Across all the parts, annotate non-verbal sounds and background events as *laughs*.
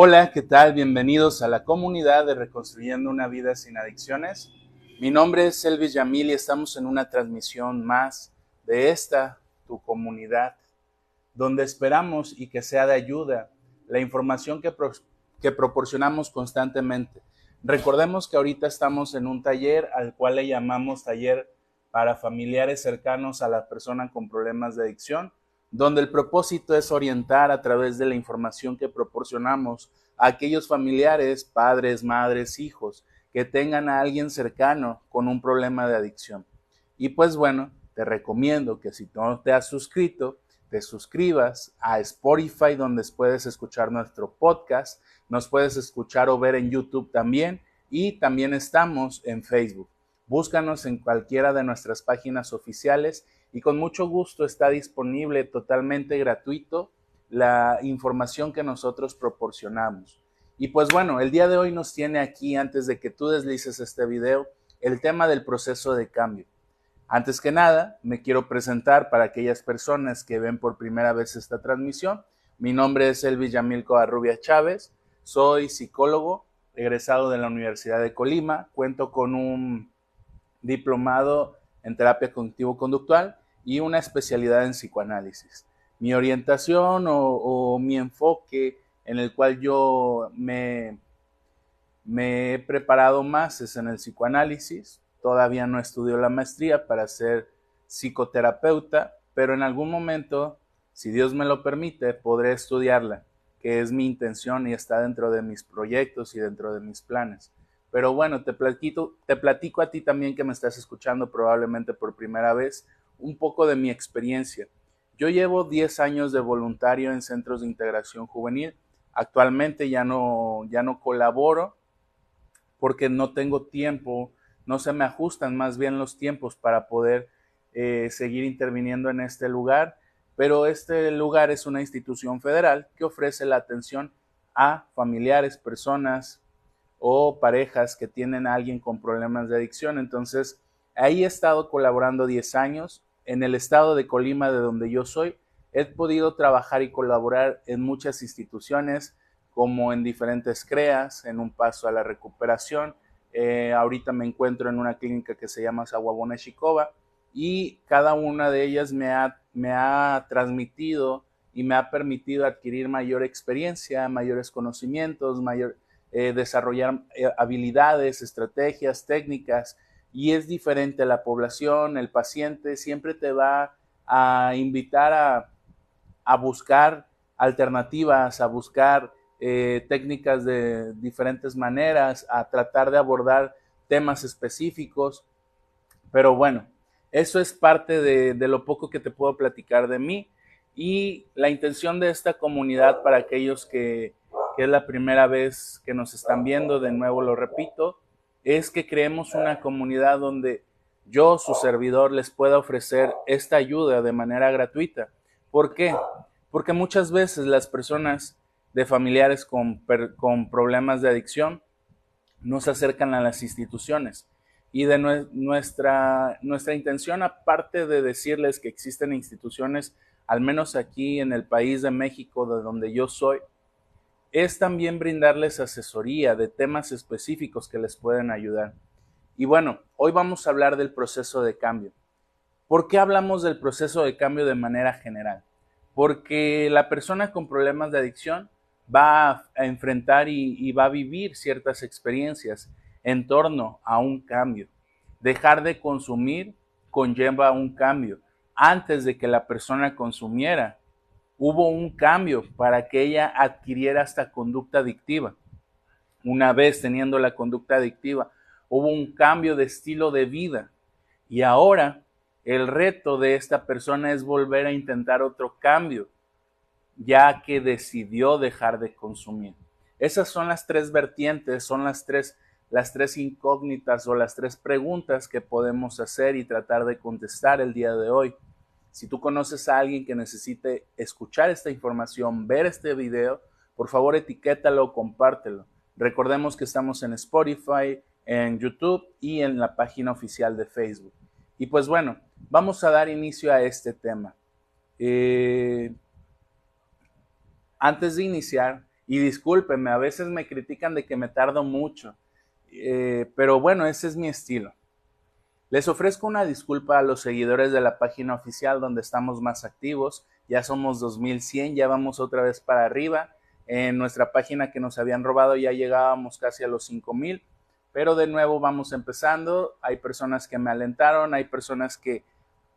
Hola, ¿qué tal? Bienvenidos a la comunidad de Reconstruyendo una vida sin adicciones. Mi nombre es Elvis Yamil y estamos en una transmisión más de esta, tu comunidad, donde esperamos y que sea de ayuda la información que, proporcionamos constantemente. Recordemos que ahorita estamos en un taller al cual le llamamos taller para familiares cercanos a la persona con problemas de adicción, donde el propósito es orientar a través de la información que proporcionamos a aquellos familiares, padres, madres, hijos, que tengan a alguien cercano con un problema de adicción. Y pues bueno, te recomiendo que si no te has suscrito, te suscribas a Spotify donde puedes escuchar nuestro podcast, nos puedes escuchar o ver en YouTube también y también estamos en Facebook. Búscanos en cualquiera de nuestras páginas oficiales y con mucho gusto está disponible totalmente gratuito la información que nosotros proporcionamos. Y pues bueno, el día de hoy nos tiene aquí, antes de que tú deslices este video, el tema del proceso de cambio. Antes que nada, me quiero presentar para aquellas personas que ven por primera vez esta transmisión. Mi nombre es Elvis Yamil Covarrubia Chávez, soy psicólogo, egresado de la Universidad de Colima, cuento con un diplomado en terapia cognitivo-conductual y una especialidad en psicoanálisis. Mi orientación o, mi enfoque en el cual yo me, me he preparado más es en el psicoanálisis. Todavía no estudio la maestría para ser psicoterapeuta, pero en algún momento, si Dios me lo permite, podré estudiarla, que es mi intención y está dentro de mis proyectos y dentro de mis planes. Pero bueno, te platico, te platico a ti también que me estás escuchando probablemente por primera vez un poco de mi experiencia. Yo llevo 10 años de voluntario en centros de integración juvenil. Actualmente ya no, ya no colaboro porque no tengo tiempo, no se me ajustan más bien los tiempos para poder eh, seguir interviniendo en este lugar, pero este lugar es una institución federal que ofrece la atención a familiares, personas, o parejas que tienen a alguien con problemas de adicción. Entonces, ahí he estado colaborando 10 años. En el estado de Colima, de donde yo soy, he podido trabajar y colaborar en muchas instituciones, como en diferentes CREAS, en un paso a la recuperación. Eh, ahorita me encuentro en una clínica que se llama Sawabona Shikova y cada una de ellas me ha, me ha transmitido y me ha permitido adquirir mayor experiencia, mayores conocimientos, mayor, eh, desarrollar eh, habilidades, estrategias, técnicas, y es diferente la población, el paciente siempre te va a invitar a, buscar alternativas, a buscar eh, técnicas de diferentes maneras, a tratar de abordar temas específicos. Pero bueno, eso es parte de, de, lo poco que te puedo platicar de mí y la intención de esta comunidad para aquellos que que es la primera vez que nos están viendo, de nuevo lo repito, es que creemos una comunidad donde yo, su servidor, les pueda ofrecer esta ayuda de manera gratuita. ¿Por qué? Porque muchas veces las personas de familiares con, problemas de adicción no se acercan a las instituciones. Y de nuestra, nuestra intención, aparte de decirles que existen instituciones, al menos aquí en el país de México, de donde yo soy, es también brindarles asesoría de temas específicos que les pueden ayudar. Y bueno, hoy vamos a hablar del proceso de cambio. ¿Por qué hablamos del proceso de cambio de manera general? Porque la persona con problemas de adicción va a enfrentar y, va a vivir ciertas experiencias en torno a un cambio. Dejar de consumir conlleva un cambio. Antes de que la persona consumiera, hubo un cambio para que ella adquiriera esta conducta adictiva. Una vez teniendo la conducta adictiva, hubo un cambio de estilo de vida y ahora el reto de esta persona es volver a intentar otro cambio, ya que decidió dejar de consumir. Esas son las tres vertientes, son las tres, las tres incógnitas o las tres preguntas que podemos hacer y tratar de contestar el día de hoy. Si tú conoces a alguien que necesite escuchar esta información, ver este video, por favor etiquétalo, compártelo. Recordemos que estamos en Spotify, en YouTube y en la página oficial de Facebook. Y pues bueno, vamos a dar inicio a este tema. Eh, antes de iniciar, Y discúlpenme, a veces me critican de que me tardo mucho, eh, pero bueno, ese es mi estilo. Les ofrezco una disculpa a los seguidores de la página oficial donde estamos más activos. Ya somos 2100, ya vamos otra vez para arriba. En nuestra página que nos habían robado ya llegábamos casi a los 5000, pero de nuevo vamos empezando. Hay personas que me alentaron, hay personas que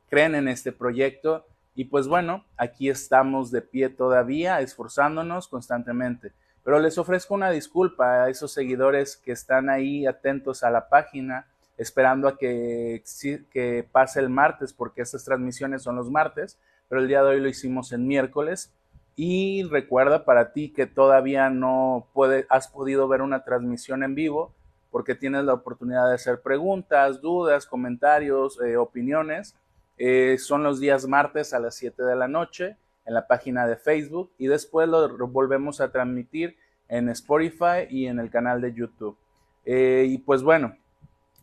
creen en este proyecto y pues bueno, aquí estamos de pie todavía, esforzándonos constantemente. Pero les ofrezco una disculpa a esos seguidores que están ahí atentos a la página esperando a que, que pase el martes, porque estas transmisiones son los martes, pero el día de hoy lo hicimos en miércoles. Y recuerda para ti que todavía no puede, has podido ver una transmisión en vivo, porque tienes la oportunidad de hacer preguntas, dudas, comentarios, eh, opiniones. Eh, son los días martes a las 7 de la noche en la página de Facebook y después lo volvemos a transmitir en Spotify y en el canal de YouTube. Eh, y pues bueno,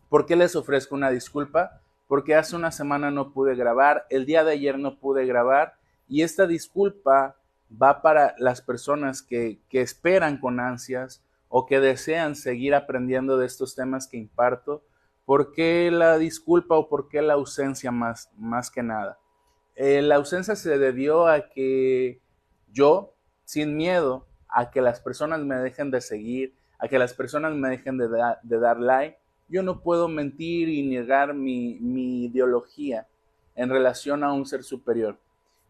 ¿Por qué les ofrezco una disculpa? Porque hace una semana no pude grabar, el día de ayer no pude grabar y esta disculpa va para las personas que, esperan con ansias o que desean seguir aprendiendo de estos temas que imparto. ¿Por qué la disculpa o por qué la ausencia más, más que nada? Eh, la ausencia se debió a que yo, sin miedo a que las personas me dejen de seguir, a que las personas me dejen de, de dar like, yo no puedo mentir y negar mi, ideología en relación a un ser superior.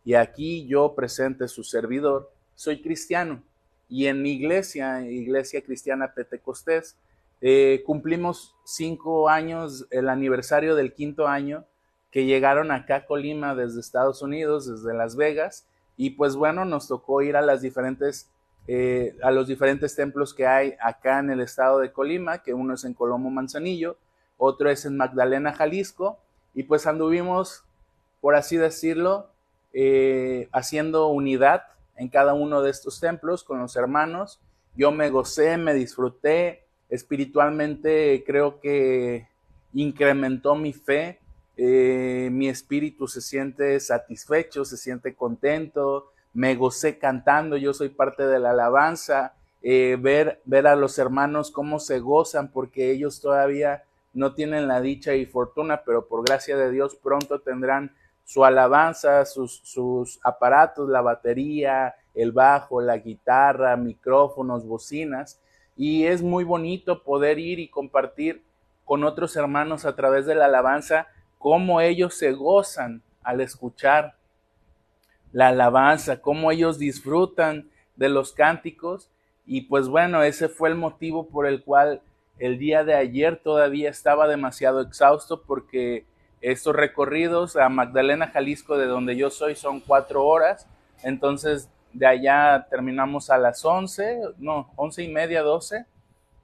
Y aquí yo presente su servidor, soy cristiano. Y en mi iglesia, Iglesia Cristiana Pentecostés, eh, cumplimos cinco años, el aniversario del quinto año, que llegaron acá a Colima desde Estados Unidos, desde Las Vegas. Y pues bueno, nos tocó ir a las diferentes eh, a los diferentes templos que hay acá en el estado de Colima, que uno es en Colomo Manzanillo, otro es en Magdalena, Jalisco, y pues anduvimos, por así decirlo, eh, haciendo unidad en cada uno de estos templos con los hermanos. Yo me gocé, me disfruté, espiritualmente creo que incrementó mi fe, eh, mi espíritu se siente satisfecho, se siente contento, me gocé cantando, yo soy parte de la alabanza, eh, ver, ver a los hermanos cómo se gozan porque ellos todavía no tienen la dicha y fortuna, pero por gracia de Dios pronto tendrán su alabanza, sus, sus aparatos, la batería, el bajo, la guitarra, micrófonos, bocinas. Y es muy bonito poder ir y compartir con otros hermanos a través de la alabanza cómo ellos se gozan al escuchar la alabanza, cómo ellos disfrutan de los cánticos. Y pues bueno, ese fue el motivo por el cual el día de ayer todavía estaba demasiado exhausto porque estos recorridos a Magdalena, Jalisco, de donde yo soy, son cuatro horas. Entonces de allá terminamos a las once, no, once y media, doce.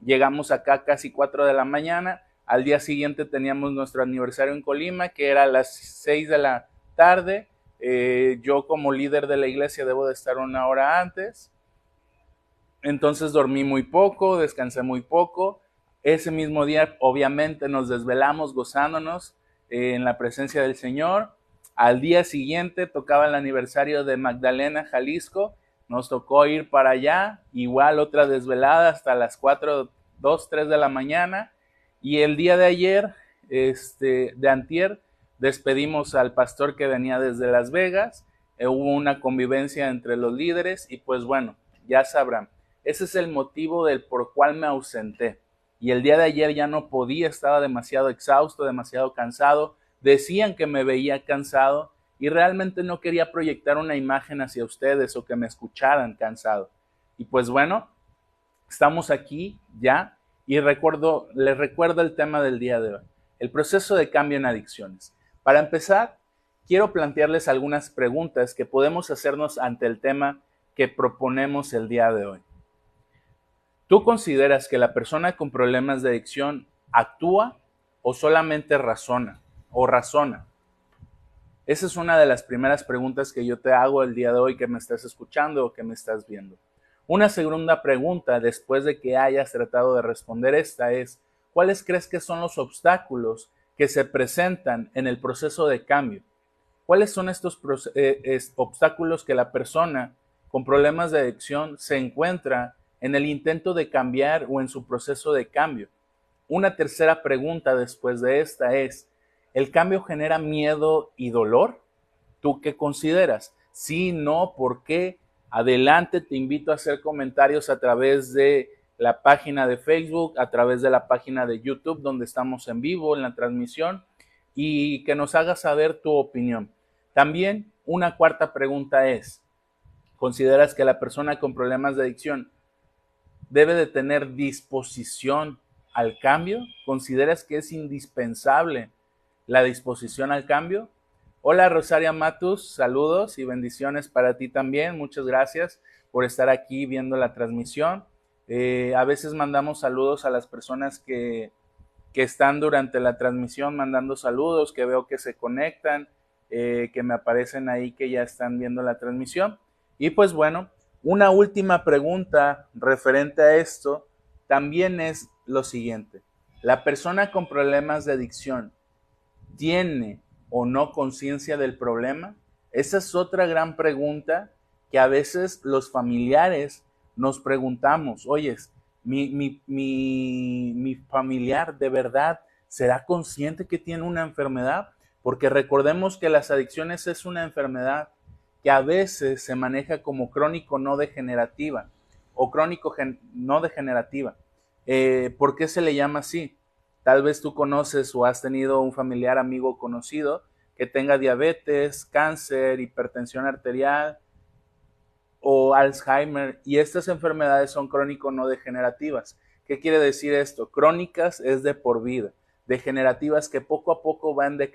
Llegamos acá casi cuatro de la mañana. Al día siguiente teníamos nuestro aniversario en Colima, que era a las seis de la tarde. Eh, yo como líder de la iglesia debo de estar una hora antes. Entonces dormí muy poco, descansé muy poco. Ese mismo día obviamente nos desvelamos gozándonos eh, en la presencia del Señor. Al día siguiente tocaba el aniversario de Magdalena, Jalisco. Nos tocó ir para allá, igual otra desvelada hasta las 4, 2, 3 de la mañana. Y el día de ayer, este, de antier, Despedimos al pastor que venía desde Las Vegas, eh, hubo una convivencia entre los líderes y pues bueno, ya sabrán, ese es el motivo del por cual me ausenté. Y el día de ayer ya no podía, estaba demasiado exhausto, demasiado cansado, decían que me veía cansado y realmente no quería proyectar una imagen hacia ustedes o que me escucharan cansado. Y pues bueno, estamos aquí ya y recuerdo, les recuerdo el tema del día de hoy, el proceso de cambio en adicciones. Para empezar, quiero plantearles algunas preguntas que podemos hacernos ante el tema que proponemos el día de hoy. ¿Tú consideras que la persona con problemas de adicción actúa o solamente razona o razona? Esa es una de las primeras preguntas que yo te hago el día de hoy que me estás escuchando o que me estás viendo. Una segunda pregunta después de que hayas tratado de responder esta es, ¿cuáles crees que son los obstáculos que se presentan en el proceso de cambio. ¿Cuáles son estos eh, obstáculos que la persona con problemas de adicción se encuentra en el intento de cambiar o en su proceso de cambio. Una tercera pregunta después de esta es, ¿el cambio genera miedo y dolor? ¿Tú qué consideras? Sí, no, ¿por qué? Adelante, te invito a hacer comentarios a través de la página de Facebook, a través de la página de YouTube, donde estamos en vivo en la transmisión, y que nos hagas saber tu opinión. También una cuarta pregunta es, ¿consideras que la persona con problemas de adicción debe de tener disposición al cambio? ¿Consideras que es indispensable la disposición al cambio? Hola Rosaria Matus, saludos y bendiciones para ti también. Muchas gracias por estar aquí viendo la transmisión. Eh, a veces mandamos saludos a las personas que, que, están durante la transmisión mandando saludos, que veo que se conectan, eh, que me aparecen ahí que ya están viendo la transmisión. Y pues bueno, una última pregunta referente a esto también es lo siguiente. ¿La persona con problemas de adicción tiene o no conciencia del problema? Esa es otra gran pregunta que a veces los familiares nos preguntamos, oye, mi, mi, mi, familiar de verdad será consciente que tiene una enfermedad? Porque recordemos que las adicciones es una enfermedad que a veces se maneja como crónico no degenerativa o crónico no degenerativa. Eh, ¿Por qué se le llama así? Tal vez tú conoces o has tenido un familiar, amigo conocido que tenga diabetes, cáncer, hipertensión arterial, o Alzheimer y estas enfermedades son crónico no degenerativas. ¿Qué quiere decir esto? Crónicas es de por vida, degenerativas que poco a poco van en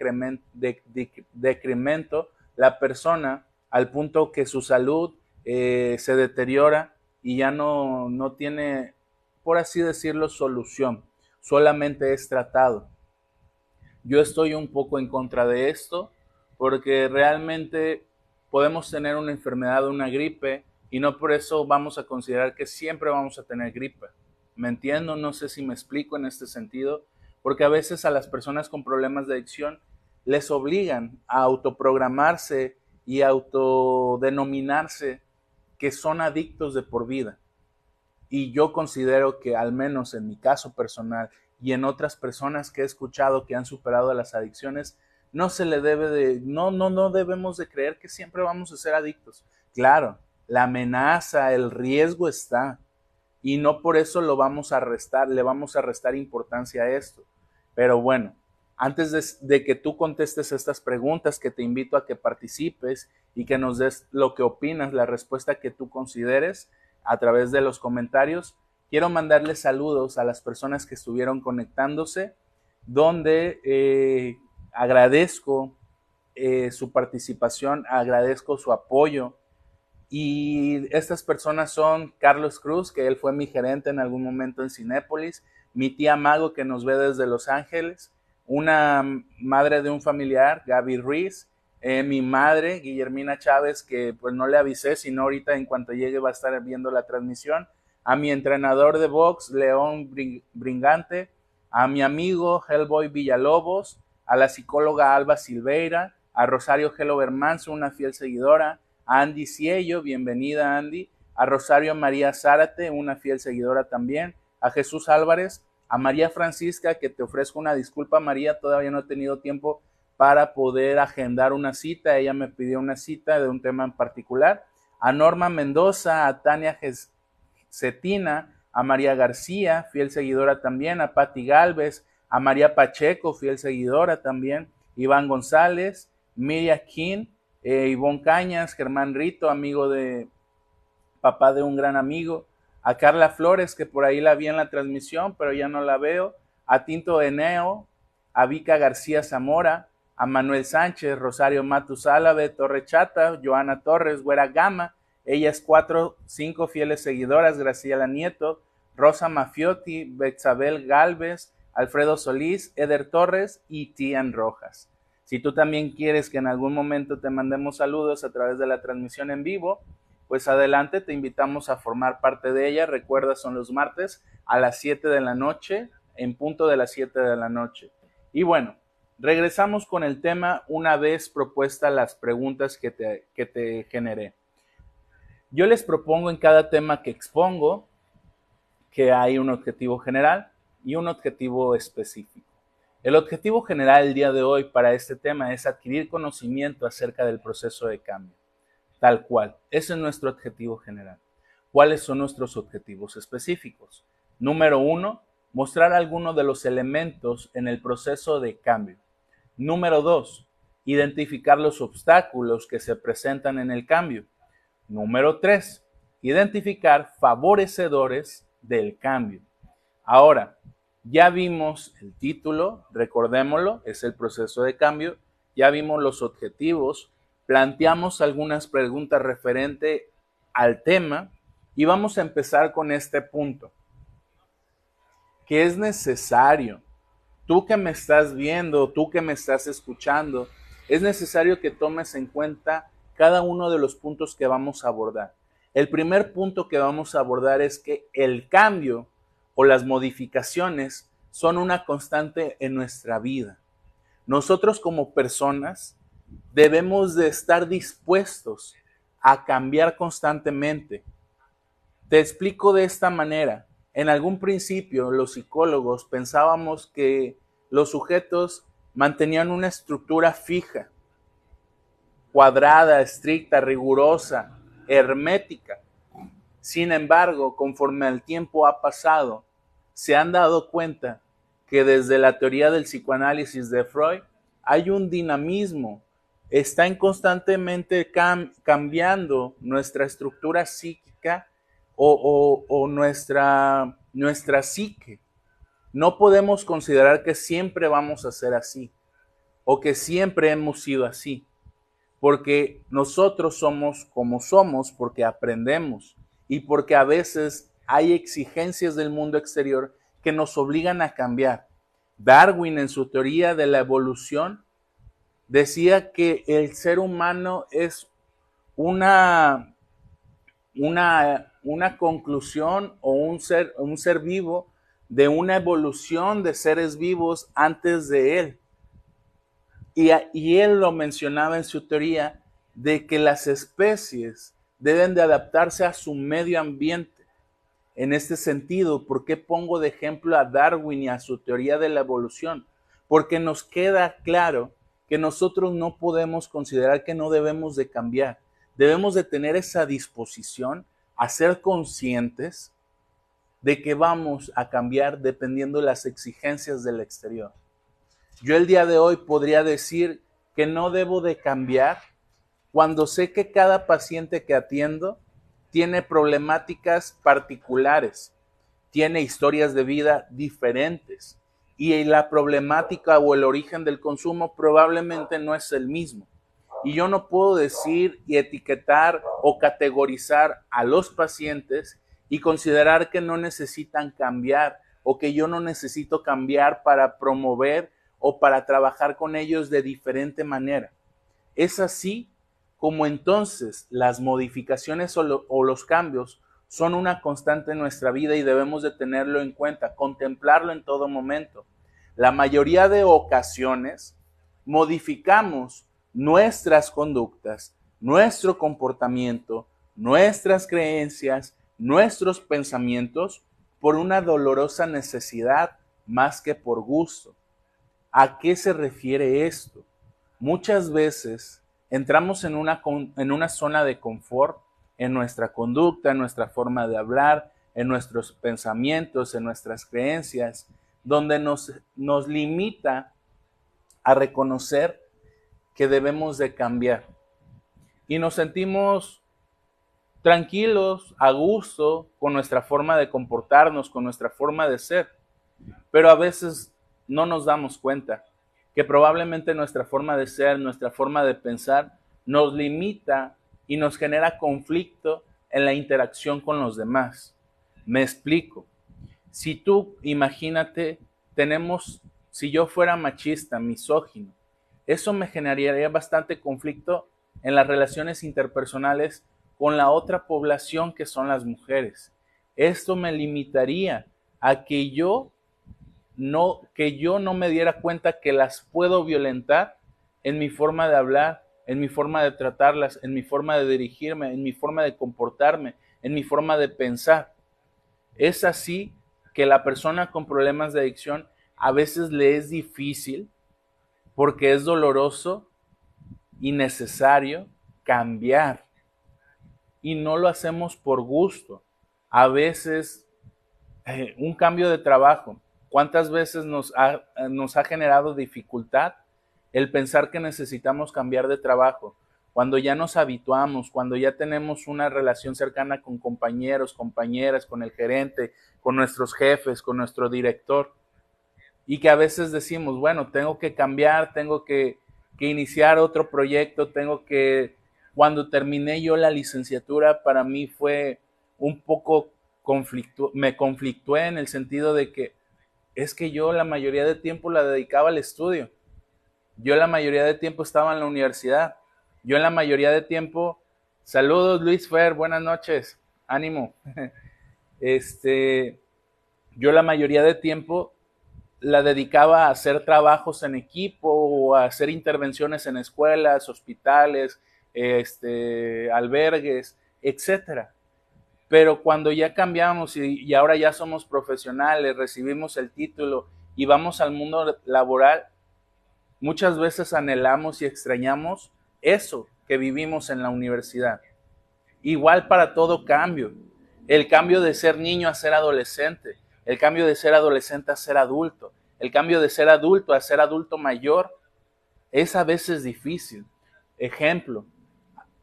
decremento la persona al punto que su salud eh, se deteriora y ya no, no tiene, por así decirlo, solución, solamente es tratado. Yo estoy un poco en contra de esto porque realmente podemos tener una enfermedad, una gripe, y no por eso vamos a considerar que siempre vamos a tener gripe. ¿Me entiendo? No sé si me explico en este sentido, porque a veces a las personas con problemas de adicción les obligan a autoprogramarse y autodenominarse que son adictos de por vida. Y yo considero que al menos en mi caso personal y en otras personas que he escuchado que han superado las adicciones, no se le debe de, no, no, no debemos de creer que siempre vamos a ser adictos. Claro, la amenaza, el riesgo está. Y no por eso lo vamos a restar, le vamos a restar importancia a esto. Pero bueno, antes de, que tú contestes estas preguntas, que te invito a que participes y que nos des lo que opinas, la respuesta que tú consideres a través de los comentarios, quiero mandarles saludos a las personas que estuvieron conectándose, donde eh, agradezco eh, su participación, agradezco su apoyo. Y estas personas son Carlos Cruz, que él fue mi gerente en algún momento en Cinépolis, mi tía Mago, que nos ve desde Los Ángeles, una madre de un familiar, Gaby Ruiz, eh, mi madre, Guillermina Chávez, que pues no le avisé, sino ahorita en cuanto llegue va a estar viendo la transmisión, a mi entrenador de box, León Bringante, a mi amigo Hellboy Villalobos, a la psicóloga Alba Silveira, a Rosario Gelo Bermanzo, una fiel seguidora, a Andy Ciello, bienvenida Andy, a Rosario María Zárate, una fiel seguidora también, a Jesús Álvarez, a María Francisca, que te ofrezco una disculpa, María, todavía no he tenido tiempo para poder agendar una cita, ella me pidió una cita de un tema en particular, a Norma Mendoza, a Tania Cetina, a María García, fiel seguidora también, a Patti Galvez, a María Pacheco, fiel seguidora también, Iván González, Miriam King, eh, Ivonne Cañas, Germán Rito, amigo de papá de un gran amigo, a Carla Flores, que por ahí la vi en la transmisión, pero ya no la veo, a Tinto Eneo, a Vika García Zamora, a Manuel Sánchez, Rosario Matus Álave, Torre Chata, Joana Torres, Güera Gama, ellas cuatro, cinco fieles seguidoras, Graciela Nieto, Rosa Mafiotti, Bexabel Galvez, Alfredo Solís, Eder Torres y Tian Rojas. Si tú también quieres que en algún momento te mandemos saludos a través de la transmisión en vivo, pues adelante, te invitamos a formar parte de ella. Recuerda, son los martes a las 7 de la noche, en punto de las 7 de la noche. Y bueno, regresamos con el tema una vez propuestas las preguntas que te, que te generé. Yo les propongo en cada tema que expongo que hay un objetivo general y un objetivo específico. El objetivo general el día de hoy para este tema es adquirir conocimiento acerca del proceso de cambio, tal cual. Ese es nuestro objetivo general. ¿Cuáles son nuestros objetivos específicos? Número uno, mostrar algunos de los elementos en el proceso de cambio. Número dos, identificar los obstáculos que se presentan en el cambio. Número tres, identificar favorecedores del cambio. Ahora, ya vimos el título, recordémoslo, es el proceso de cambio, ya vimos los objetivos, planteamos algunas preguntas referente al tema y vamos a empezar con este punto. ¿Qué es necesario? Tú que me estás viendo, tú que me estás escuchando, es necesario que tomes en cuenta cada uno de los puntos que vamos a abordar. El primer punto que vamos a abordar es que el cambio o las modificaciones son una constante en nuestra vida. Nosotros como personas debemos de estar dispuestos a cambiar constantemente. Te explico de esta manera. En algún principio los psicólogos pensábamos que los sujetos mantenían una estructura fija, cuadrada, estricta, rigurosa, hermética. Sin embargo, conforme el tiempo ha pasado, se han dado cuenta que desde la teoría del psicoanálisis de Freud hay un dinamismo, está en constantemente cambiando nuestra estructura psíquica o, nuestra, nuestra psique. No podemos considerar que siempre vamos a ser así o que siempre hemos sido así, porque nosotros somos como somos porque aprendemos y porque a veces hay exigencias del mundo exterior que nos obligan a cambiar. Darwin en su teoría de la evolución decía que el ser humano es una, una, una conclusión o un ser, un ser vivo de una evolución de seres vivos antes de él. Y, y él lo mencionaba en su teoría de que las especies deben de adaptarse a su medio ambiente en este sentido, ¿por qué pongo de ejemplo a Darwin y a su teoría de la evolución? Porque nos queda claro que nosotros no podemos considerar que no debemos de cambiar. Debemos de tener esa disposición a ser conscientes de que vamos a cambiar dependiendo de las exigencias del exterior. Yo el día de hoy podría decir que no debo de cambiar cuando sé que cada paciente que atiendo tiene problemáticas particulares, tiene historias de vida diferentes y la problemática o el origen del consumo probablemente no es el mismo. Y yo no puedo decir y etiquetar o categorizar a los pacientes y considerar que no necesitan cambiar o que yo no necesito cambiar para promover o para trabajar con ellos de diferente manera. Es así como entonces las modificaciones o, los cambios son una constante en nuestra vida y debemos de tenerlo en cuenta, contemplarlo en todo momento. La mayoría de ocasiones modificamos nuestras conductas, nuestro comportamiento, nuestras creencias, nuestros pensamientos por una dolorosa necesidad más que por gusto. ¿A qué se refiere esto? Muchas veces entramos en una, en una zona de confort en nuestra conducta, en nuestra forma de hablar, en nuestros pensamientos, en nuestras creencias, donde nos, nos limita a reconocer que debemos de cambiar. Y nos sentimos tranquilos, a gusto con nuestra forma de comportarnos, con nuestra forma de ser, pero a veces no nos damos cuenta que probablemente nuestra forma de ser, nuestra forma de pensar, nos limita y nos genera conflicto en la interacción con los demás. Me explico. Si tú, imagínate, tenemos, si yo fuera machista, misógino, eso me generaría bastante conflicto en las relaciones interpersonales con la otra población que son las mujeres. Esto me limitaría a que yo no, que yo no me diera cuenta que las puedo violentar en mi forma de hablar, en mi forma de tratarlas, en mi forma de dirigirme, en mi forma de comportarme, en mi forma de pensar. Es así que la persona con problemas de adicción a veces le es difícil porque es doloroso y necesario cambiar. Y no lo hacemos por gusto. A veces eh, un cambio de trabajo, ¿cuántas veces nos ha, generado dificultad el pensar que necesitamos cambiar de trabajo? Cuando ya nos habituamos, cuando ya tenemos una relación cercana con compañeros, compañeras, con el gerente, con nuestros jefes, con nuestro director, y que a veces decimos, bueno, tengo que cambiar, tengo que, que iniciar otro proyecto, tengo que, cuando terminé yo la licenciatura, para mí fue un poco conflicto, me conflictué en el sentido de que es que yo la mayoría de tiempo la dedicaba al estudio. Yo la mayoría de tiempo estaba en la universidad. Yo la mayoría de tiempo, saludos Luis Fer, buenas noches, ánimo. *laughs* Este, yo la mayoría de tiempo la dedicaba a hacer trabajos en equipo o a hacer intervenciones en escuelas, hospitales, este, albergues, etcétera. Pero cuando ya cambiamos y, ahora ya somos profesionales, recibimos el título y vamos al mundo laboral, muchas veces anhelamos y extrañamos eso que vivimos en la universidad. Igual para todo cambio. El cambio de ser niño a ser adolescente, el cambio de ser adolescente a ser adulto, el cambio de ser adulto a ser adulto mayor, es a veces difícil. Ejemplo,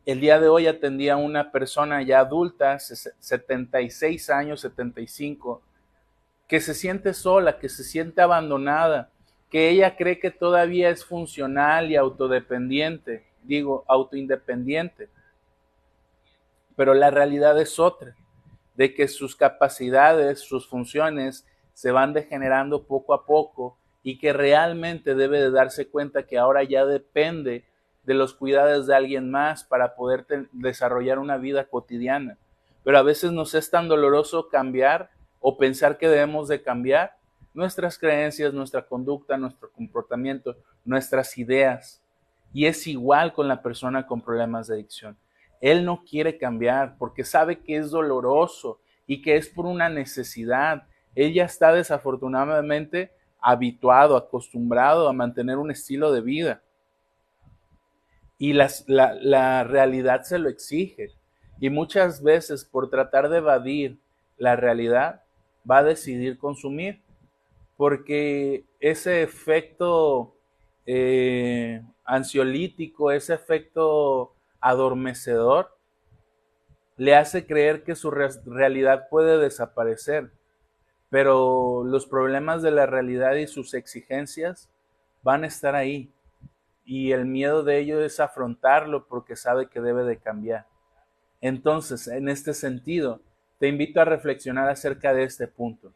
el día de hoy atendía a una persona ya adulta, 76 años, 75, que se siente sola, que se siente abandonada, que ella cree que todavía es funcional y autodependiente, digo, autoindependiente. Pero la realidad es otra, de que sus capacidades, sus funciones se van degenerando poco a poco y que realmente debe de darse cuenta que ahora ya depende de los cuidados de alguien más para poder desarrollar una vida cotidiana. Pero a veces nos es tan doloroso cambiar o pensar que debemos de cambiar nuestras creencias, nuestra conducta, nuestro comportamiento, nuestras ideas. Y es igual con la persona con problemas de adicción. Él no quiere cambiar porque sabe que es doloroso y que es por una necesidad. Él ya está desafortunadamente habituado, acostumbrado a mantener un estilo de vida. Y la, la realidad se lo exige. Y muchas veces por tratar de evadir la realidad, va a decidir consumir. Porque ese efecto eh, ansiolítico, ese efecto adormecedor, le hace creer que su realidad puede desaparecer, pero los problemas de la realidad y sus exigencias van a estar ahí y el miedo de ello es afrontarlo porque sabe que debe de cambiar. Entonces, en este sentido, te invito a reflexionar acerca de este punto.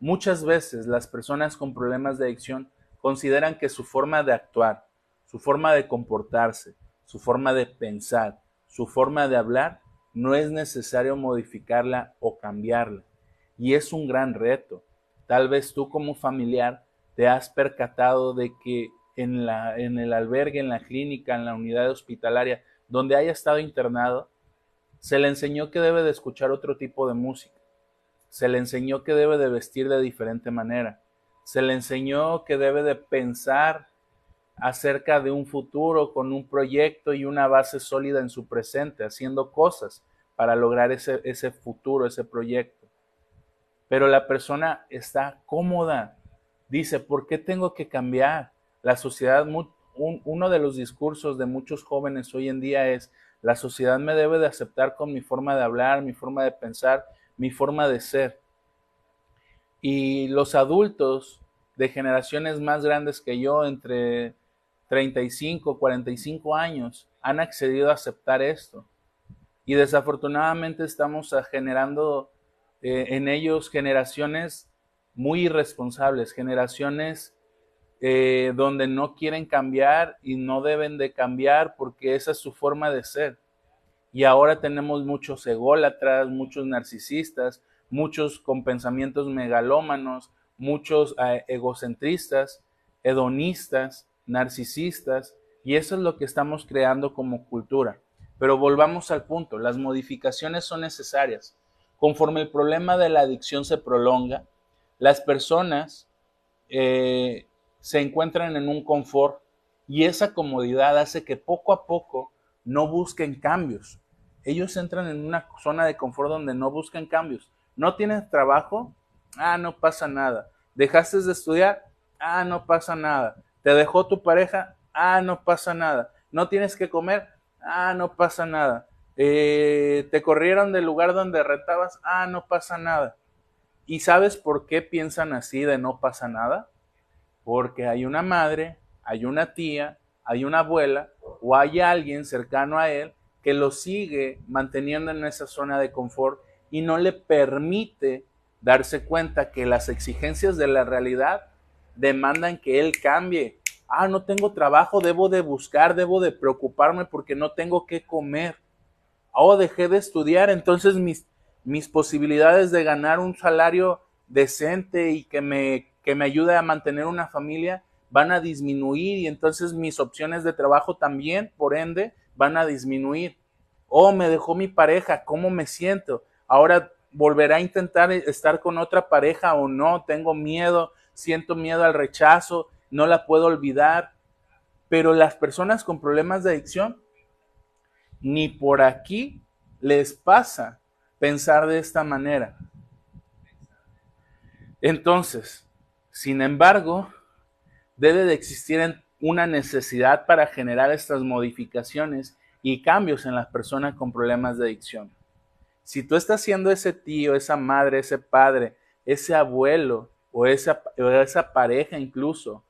Muchas veces las personas con problemas de adicción consideran que su forma de actuar, su forma de comportarse, su forma de pensar, su forma de hablar, no es necesario modificarla o cambiarla. Y es un gran reto. Tal vez tú como familiar te has percatado de que en, la, en el albergue, en la clínica, en la unidad hospitalaria, donde haya estado internado, se le enseñó que debe de escuchar otro tipo de música. Se le enseñó que debe de vestir de diferente manera. Se le enseñó que debe de pensar acerca de un futuro con un proyecto y una base sólida en su presente, haciendo cosas para lograr ese, ese futuro, ese proyecto. Pero la persona está cómoda. Dice, ¿por qué tengo que cambiar? La sociedad, uno de los discursos de muchos jóvenes hoy en día es, la sociedad me debe de aceptar con mi forma de hablar, mi forma de pensar, mi forma de ser. Y los adultos de generaciones más grandes que yo, entre 35, 45 años han accedido a aceptar esto. Y desafortunadamente estamos generando eh, en ellos generaciones muy irresponsables, generaciones eh, donde no quieren cambiar y no deben de cambiar porque esa es su forma de ser. Y ahora tenemos muchos ególatras, muchos narcisistas, muchos con pensamientos megalómanos, muchos eh, egocentristas, hedonistas, narcisistas Y eso es lo que estamos creando como cultura. Pero volvamos al punto, las modificaciones son necesarias. Conforme el problema de la adicción se prolonga, las personas eh, se encuentran en un confort y esa comodidad hace que poco a poco no busquen cambios. Ellos entran en una zona de confort donde no buscan cambios. ¿No tienes trabajo? Ah, no pasa nada. ¿Dejaste de estudiar? Ah, no pasa nada. ¿Te dejó tu pareja? Ah, no pasa nada. ¿No tienes que comer? Ah, no pasa nada. Eh, ¿Te corrieron del lugar donde rentabas? Ah, no pasa nada. ¿Y sabes por qué piensan así de no pasa nada? Porque hay una madre, hay una tía, hay una abuela o hay alguien cercano a él que lo sigue manteniendo en esa zona de confort y no le permite darse cuenta que las exigencias de la realidad demandan que él cambie. Ah, no tengo trabajo, debo de buscar, debo de preocuparme porque no tengo que comer. Oh, dejé de estudiar, entonces mis, mis posibilidades de ganar un salario decente y que me, que me ayude a mantener una familia van a disminuir y entonces mis opciones de trabajo también, por ende, van a disminuir. Oh, me dejó mi pareja, ¿cómo me siento? Ahora volverá a intentar estar con otra pareja o no, tengo miedo, siento miedo al rechazo, no la puedo olvidar. Pero las personas con problemas de adicción, ni por aquí les pasa pensar de esta manera. Entonces, sin embargo, debe de existir una necesidad para generar estas modificaciones y cambios en las personas con problemas de adicción. Si tú estás siendo ese tío, esa madre, ese padre, ese abuelo o esa, esa pareja incluso,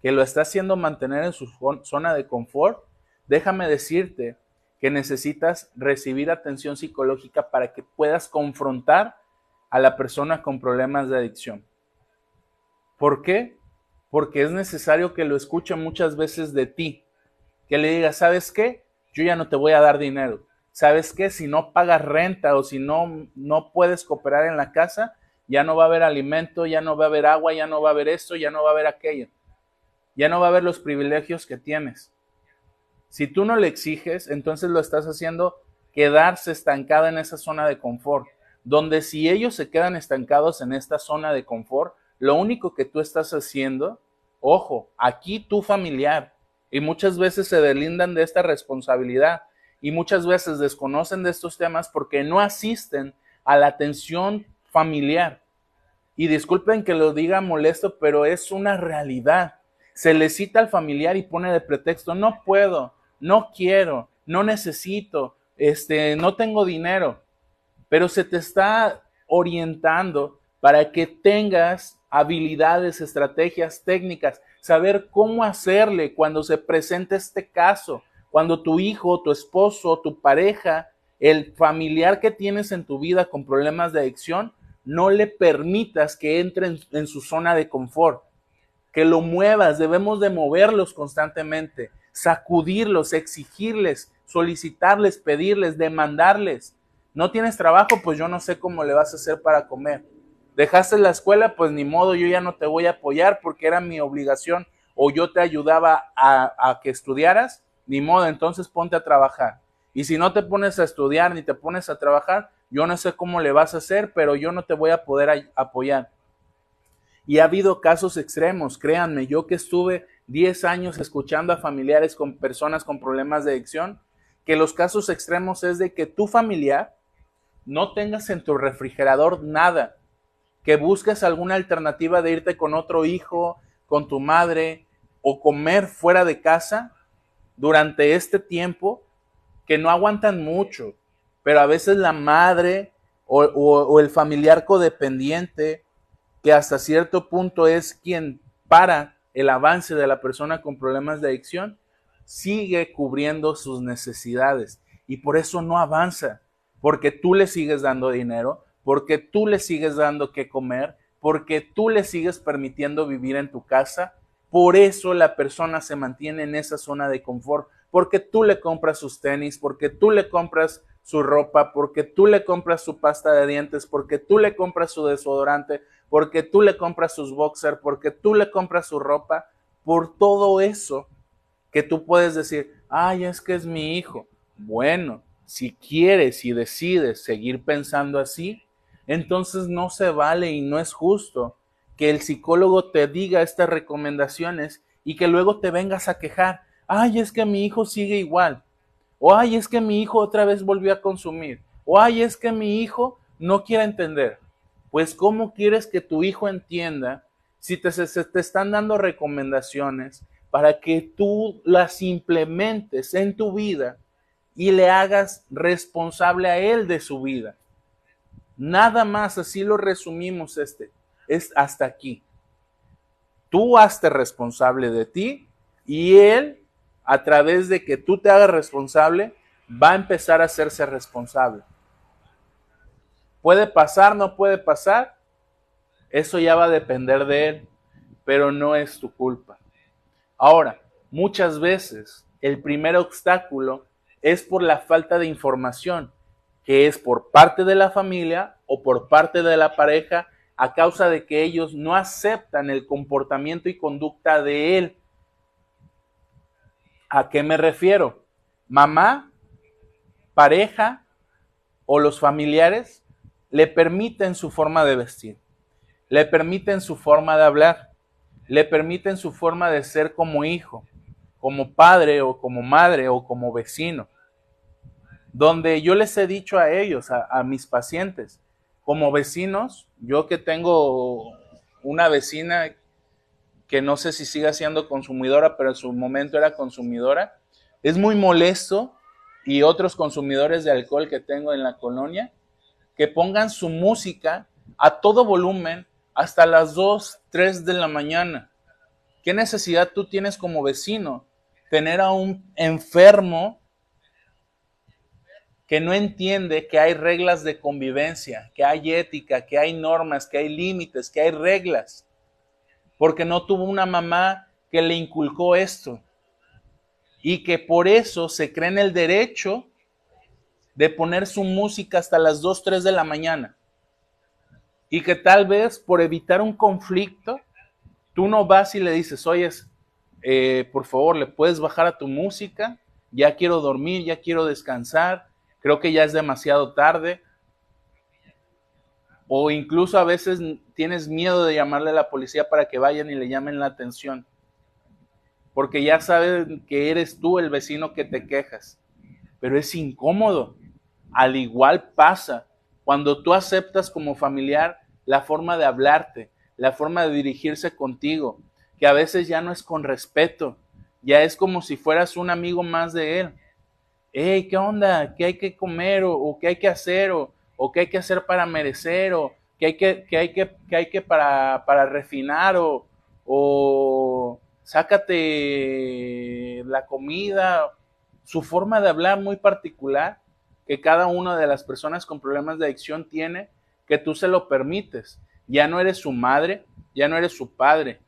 que lo está haciendo mantener en su zona de confort, déjame decirte que necesitas recibir atención psicológica para que puedas confrontar a la persona con problemas de adicción. ¿Por qué? Porque es necesario que lo escuche muchas veces de ti, que le diga, ¿sabes qué? Yo ya no te voy a dar dinero, ¿sabes qué? Si no pagas renta o si no, no puedes cooperar en la casa, ya no va a haber alimento, ya no va a haber agua, ya no va a haber esto, ya no va a haber aquello. Ya no va a haber los privilegios que tienes. Si tú no le exiges, entonces lo estás haciendo quedarse estancada en esa zona de confort, donde si ellos se quedan estancados en esta zona de confort, lo único que tú estás haciendo, ojo, aquí tu familiar, y muchas veces se delindan de esta responsabilidad, y muchas veces desconocen de estos temas porque no asisten a la atención familiar. Y disculpen que lo diga molesto, pero es una realidad. Se le cita al familiar y pone de pretexto, no puedo, no quiero, no necesito, este, no tengo dinero. Pero se te está orientando para que tengas habilidades, estrategias, técnicas, saber cómo hacerle cuando se presente este caso, cuando tu hijo, tu esposo, tu pareja, el familiar que tienes en tu vida con problemas de adicción, no le permitas que entre en, su zona de confort, que lo muevas, debemos de moverlos constantemente, sacudirlos, exigirles, solicitarles, pedirles, demandarles. No tienes trabajo, pues yo no sé cómo le vas a hacer para comer. Dejaste la escuela, pues ni modo, yo ya no te voy a apoyar porque era mi obligación o yo te ayudaba a que estudiaras ni modo, entonces ponte a trabajar. Y si no te pones a estudiar ni te pones a trabajar, yo no sé cómo le vas a hacer, pero yo no te voy a poder apoyar. Y ha habido casos extremos, créanme, yo que estuve 10 años escuchando a familiares con personas con problemas de adicción, que los casos extremos es de que tu familiar no tengas en tu refrigerador nada, que busques alguna alternativa de irte con otro hijo, con tu madre o comer fuera de casa durante este tiempo que no aguantan mucho, pero a veces la madre o, el familiar codependiente, que hasta cierto punto es quien para el avance de la persona con problemas de adicción, sigue cubriendo sus necesidades. Y por eso no avanza, porque tú le sigues dando dinero, porque tú le sigues dando que comer, porque tú le sigues permitiendo vivir en tu casa por eso la persona se mantiene en esa zona de confort, porque tú le compras sus tenis, porque tú le compras su ropa, porque tú le compras su pasta de dientes, porque tú le compras su desodorante, porque tú le compras sus boxers, porque tú le compras su ropa, por todo eso que tú puedes decir, ay, es que es mi hijo. Bueno, si quieres y decides seguir pensando así, entonces no se vale y no es justo que el psicólogo te diga estas recomendaciones y que luego te vengas a quejar, ay, es que mi hijo sigue igual, o ay, es que mi hijo otra vez volvió a consumir, o ay, es que mi hijo no quiere entender. Pues ¿cómo quieres que tu hijo entienda si te, se, te están dando recomendaciones para que tú las implementes en tu vida y le hagas responsable a él de su vida? Nada más, así lo resumimos este, es hasta aquí. Tú hazte responsable de ti y él, a través de que tú te hagas responsable, va a empezar a hacerse responsable. ¿Puede pasar? ¿No puede pasar? Eso ya va a depender de él, pero no es tu culpa. Ahora, muchas veces el primer obstáculo es por la falta de información que es por parte de la familia o por parte de la pareja a causa de que ellos no aceptan el comportamiento y conducta de él. ¿A qué me refiero? Mamá, pareja o los familiares le permiten su forma de vestir, le permiten su forma de hablar, le permiten su forma de ser como hijo, como padre o como madre o como vecino donde yo les he dicho a ellos, a, mis pacientes, como vecinos, yo que tengo una vecina que no sé si siga siendo consumidora, pero en su momento era consumidora, es muy molesto y otros consumidores de alcohol que tengo en la colonia, que pongan su música a todo volumen hasta las 2, 3 de la mañana. ¿Qué necesidad tú tienes como vecino? Tener a un enfermo que no entiende que hay reglas de convivencia, que hay ética, que hay normas, que hay límites, que hay reglas, porque no tuvo una mamá que le inculcó esto y que por eso se cree en el derecho de poner su música hasta las 2, 3 de la mañana. Y que tal vez por evitar un conflicto, tú no vas y le dices, oye, eh, por favor, ¿le puedes bajar a tu música? Ya quiero dormir, ya quiero descansar creo que ya es demasiado tarde. O incluso a veces tienes miedo de llamarle a la policía para que vayan y le llamen la atención. Porque ya saben que eres tú el vecino que te quejas. Pero es incómodo. Al igual pasa cuando tú aceptas como familiar la forma de hablarte, la forma de dirigirse contigo, que a veces ya no es con respeto, ya es como si fueras un amigo más de él hey, ¿qué onda? ¿Qué hay que comer? ¿O, qué hay que hacer? O, qué hay que hacer para merecer? ¿O qué hay que, qué hay que, qué hay que para, para refinar? O, o sácate la comida. Su forma de hablar muy particular que cada una de las personas con problemas de adicción tiene, que tú se lo permites. Ya no eres su madre, ya no eres su padre,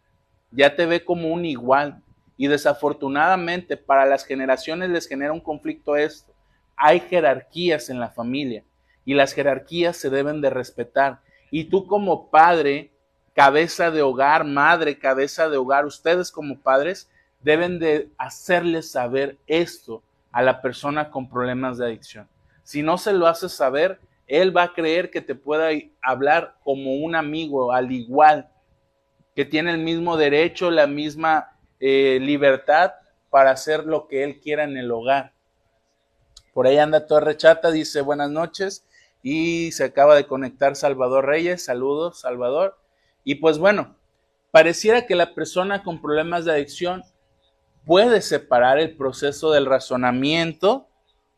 ya te ve como un igual, y desafortunadamente para las generaciones les genera un conflicto esto. Hay jerarquías en la familia y las jerarquías se deben de respetar. Y tú como padre, cabeza de hogar, madre, cabeza de hogar, ustedes como padres deben de hacerles saber esto a la persona con problemas de adicción. Si no se lo haces saber, él va a creer que te pueda hablar como un amigo, al igual, que tiene el mismo derecho, la misma eh, libertad para hacer lo que él quiera en el hogar. Por ahí anda Torre Chata, dice buenas noches y se acaba de conectar Salvador Reyes, saludos Salvador. Y pues bueno, pareciera que la persona con problemas de adicción puede separar el proceso del razonamiento,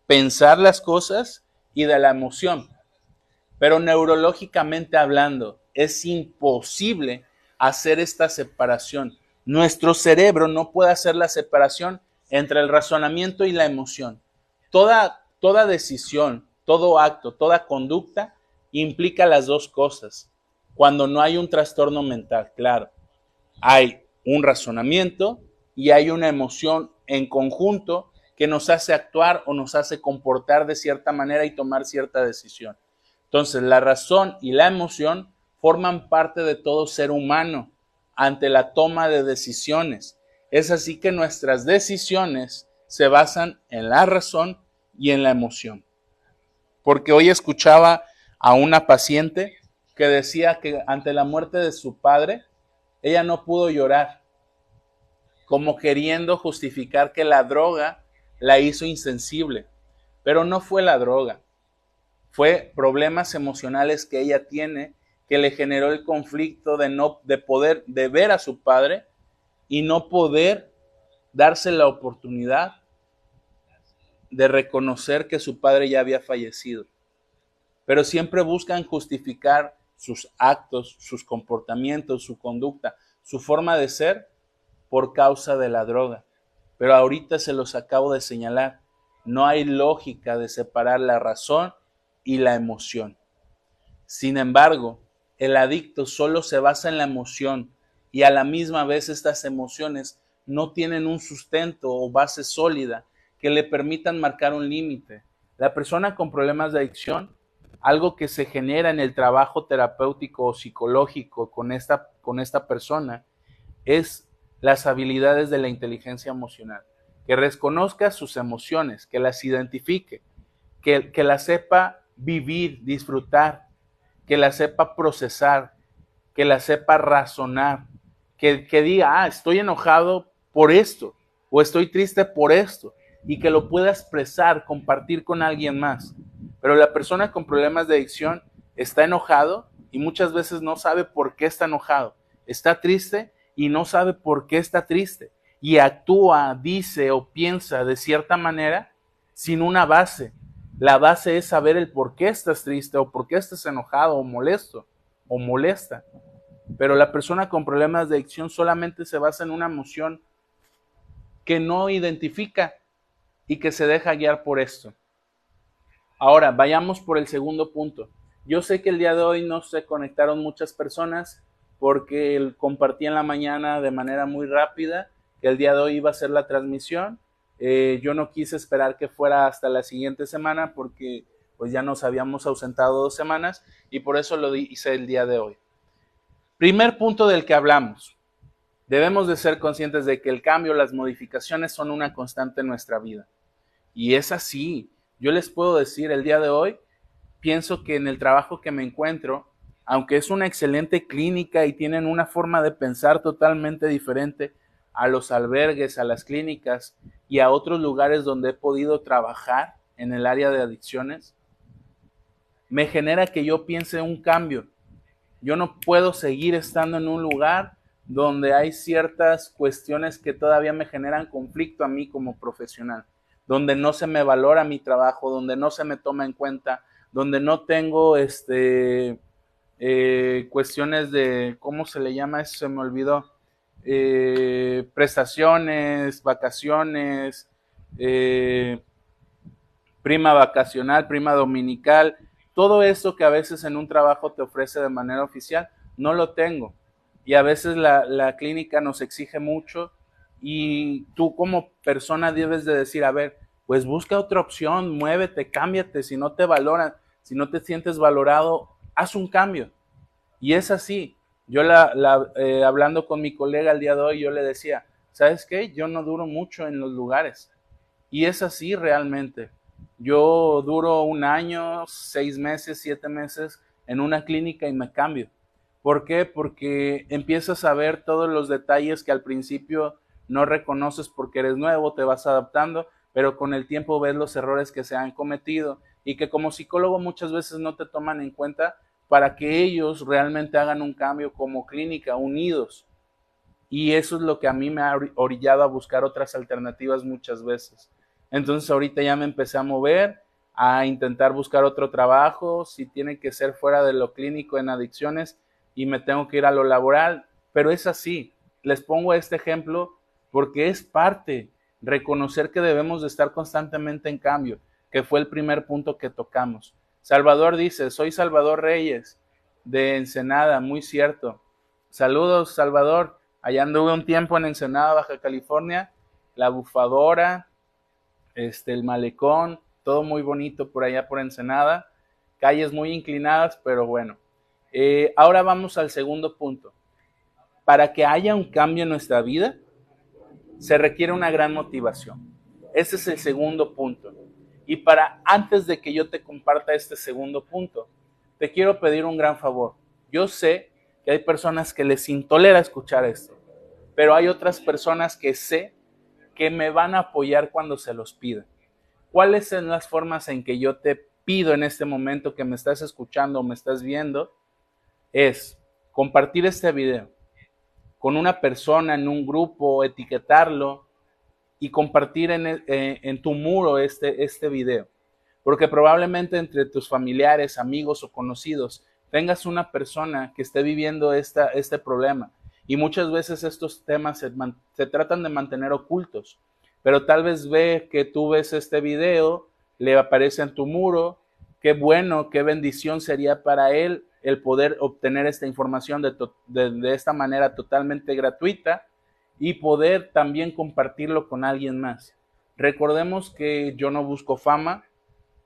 pensar las cosas y de la emoción. Pero neurológicamente hablando, es imposible hacer esta separación nuestro cerebro no puede hacer la separación entre el razonamiento y la emoción. Toda, toda decisión, todo acto, toda conducta implica las dos cosas. Cuando no hay un trastorno mental, claro, hay un razonamiento y hay una emoción en conjunto que nos hace actuar o nos hace comportar de cierta manera y tomar cierta decisión. Entonces, la razón y la emoción forman parte de todo ser humano ante la toma de decisiones. Es así que nuestras decisiones se basan en la razón y en la emoción. Porque hoy escuchaba a una paciente que decía que ante la muerte de su padre, ella no pudo llorar, como queriendo justificar que la droga la hizo insensible. Pero no fue la droga, fue problemas emocionales que ella tiene que le generó el conflicto de no de poder de ver a su padre y no poder darse la oportunidad de reconocer que su padre ya había fallecido. Pero siempre buscan justificar sus actos, sus comportamientos, su conducta, su forma de ser por causa de la droga. Pero ahorita se los acabo de señalar. No hay lógica de separar la razón y la emoción. Sin embargo, el adicto solo se basa en la emoción y a la misma vez estas emociones no tienen un sustento o base sólida que le permitan marcar un límite. La persona con problemas de adicción, algo que se genera en el trabajo terapéutico o psicológico con esta, con esta persona, es las habilidades de la inteligencia emocional, que reconozca sus emociones, que las identifique, que, que las sepa vivir, disfrutar, que la sepa procesar, que la sepa razonar, que, que diga, ah, estoy enojado por esto, o estoy triste por esto, y que lo pueda expresar, compartir con alguien más. Pero la persona con problemas de adicción está enojado y muchas veces no sabe por qué está enojado. Está triste y no sabe por qué está triste. Y actúa, dice o piensa de cierta manera sin una base, la base es saber el por qué estás triste o por qué estás enojado o molesto o molesta. Pero la persona con problemas de adicción solamente se basa en una emoción que no identifica y que se deja guiar por esto. Ahora, vayamos por el segundo punto. Yo sé que el día de hoy no se conectaron muchas personas porque compartí en la mañana de manera muy rápida que el día de hoy iba a ser la transmisión eh, yo no quise esperar que fuera hasta la siguiente semana porque pues ya nos habíamos ausentado dos semanas y por eso lo hice el día de hoy. Primer punto del que hablamos. Debemos de ser conscientes de que el cambio, las modificaciones son una constante en nuestra vida. Y es así. Yo les puedo decir el día de hoy, pienso que en el trabajo que me encuentro, aunque es una excelente clínica y tienen una forma de pensar totalmente diferente a los albergues, a las clínicas, y a otros lugares donde he podido trabajar en el área de adicciones, me genera que yo piense un cambio. Yo no puedo seguir estando en un lugar donde hay ciertas cuestiones que todavía me generan conflicto a mí como profesional, donde no se me valora mi trabajo, donde no se me toma en cuenta, donde no tengo este eh, cuestiones de, ¿cómo se le llama eso? Se me olvidó eh, prestaciones, vacaciones, eh, prima vacacional, prima dominical, todo eso que a veces en un trabajo te ofrece de manera oficial, no lo tengo. Y a veces la, la clínica nos exige mucho y tú como persona debes de decir, a ver, pues busca otra opción, muévete, cámbiate, si no te valoran, si no te sientes valorado, haz un cambio. Y es así. Yo la, eh, hablando con mi colega el día de hoy, yo le decía, ¿sabes qué? Yo no duro mucho en los lugares. Y es así realmente. Yo duro un año, seis meses, siete meses en una clínica y me cambio. ¿Por qué? Porque empiezas a ver todos los detalles que al principio no reconoces porque eres nuevo, te vas adaptando, pero con el tiempo ves los errores que se han cometido y que como psicólogo muchas veces no te toman en cuenta para que ellos realmente hagan un cambio como clínica, unidos. Y eso es lo que a mí me ha orillado a buscar otras alternativas muchas veces. Entonces ahorita ya me empecé a mover, a intentar buscar otro trabajo, si tiene que ser fuera de lo clínico en adicciones y me tengo que ir a lo laboral, pero es así. Les pongo este ejemplo porque es parte, reconocer que debemos de estar constantemente en cambio, que fue el primer punto que tocamos. Salvador dice, soy Salvador Reyes de Ensenada, muy cierto. Saludos, Salvador. Allá anduve un tiempo en Ensenada, Baja California, la bufadora, este, el malecón, todo muy bonito por allá por Ensenada. Calles muy inclinadas, pero bueno. Eh, ahora vamos al segundo punto. Para que haya un cambio en nuestra vida, se requiere una gran motivación. Ese es el segundo punto. Y para antes de que yo te comparta este segundo punto, te quiero pedir un gran favor. Yo sé que hay personas que les intolera escuchar esto, pero hay otras personas que sé que me van a apoyar cuando se los pida. ¿Cuáles son las formas en que yo te pido en este momento que me estás escuchando o me estás viendo? Es compartir este video con una persona en un grupo, etiquetarlo y compartir en, eh, en tu muro este, este video. Porque probablemente entre tus familiares, amigos o conocidos tengas una persona que esté viviendo esta, este problema. Y muchas veces estos temas se, se, tratan de mantener ocultos. Pero tal vez ve que tú ves este video, le aparece en tu muro, qué bueno, qué bendición sería para él el poder obtener esta información de, de, esta manera totalmente gratuita y poder también compartirlo con alguien más. Recordemos que yo no busco fama,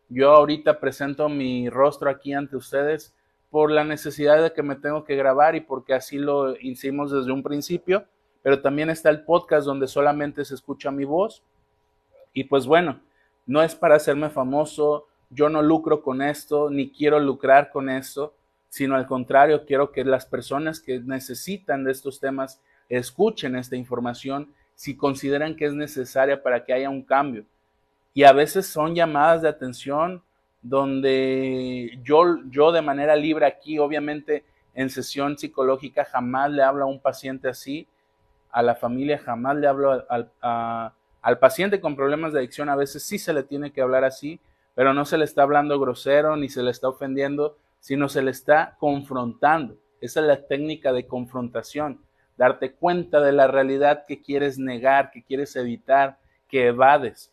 yo ahorita presento mi rostro aquí ante ustedes por la necesidad de que me tengo que grabar y porque así lo hicimos desde un principio, pero también está el podcast donde solamente se escucha mi voz. Y pues bueno, no es para hacerme famoso, yo no lucro con esto, ni quiero lucrar con esto, sino al contrario, quiero que las personas que necesitan de estos temas escuchen esta información si consideran que es necesaria para que haya un cambio. Y a veces son llamadas de atención donde yo, yo de manera libre aquí, obviamente en sesión psicológica, jamás le hablo a un paciente así, a la familia jamás le hablo al, al paciente con problemas de adicción, a veces sí se le tiene que hablar así, pero no se le está hablando grosero ni se le está ofendiendo, sino se le está confrontando. Esa es la técnica de confrontación, darte cuenta de la realidad que quieres negar, que quieres evitar, que evades.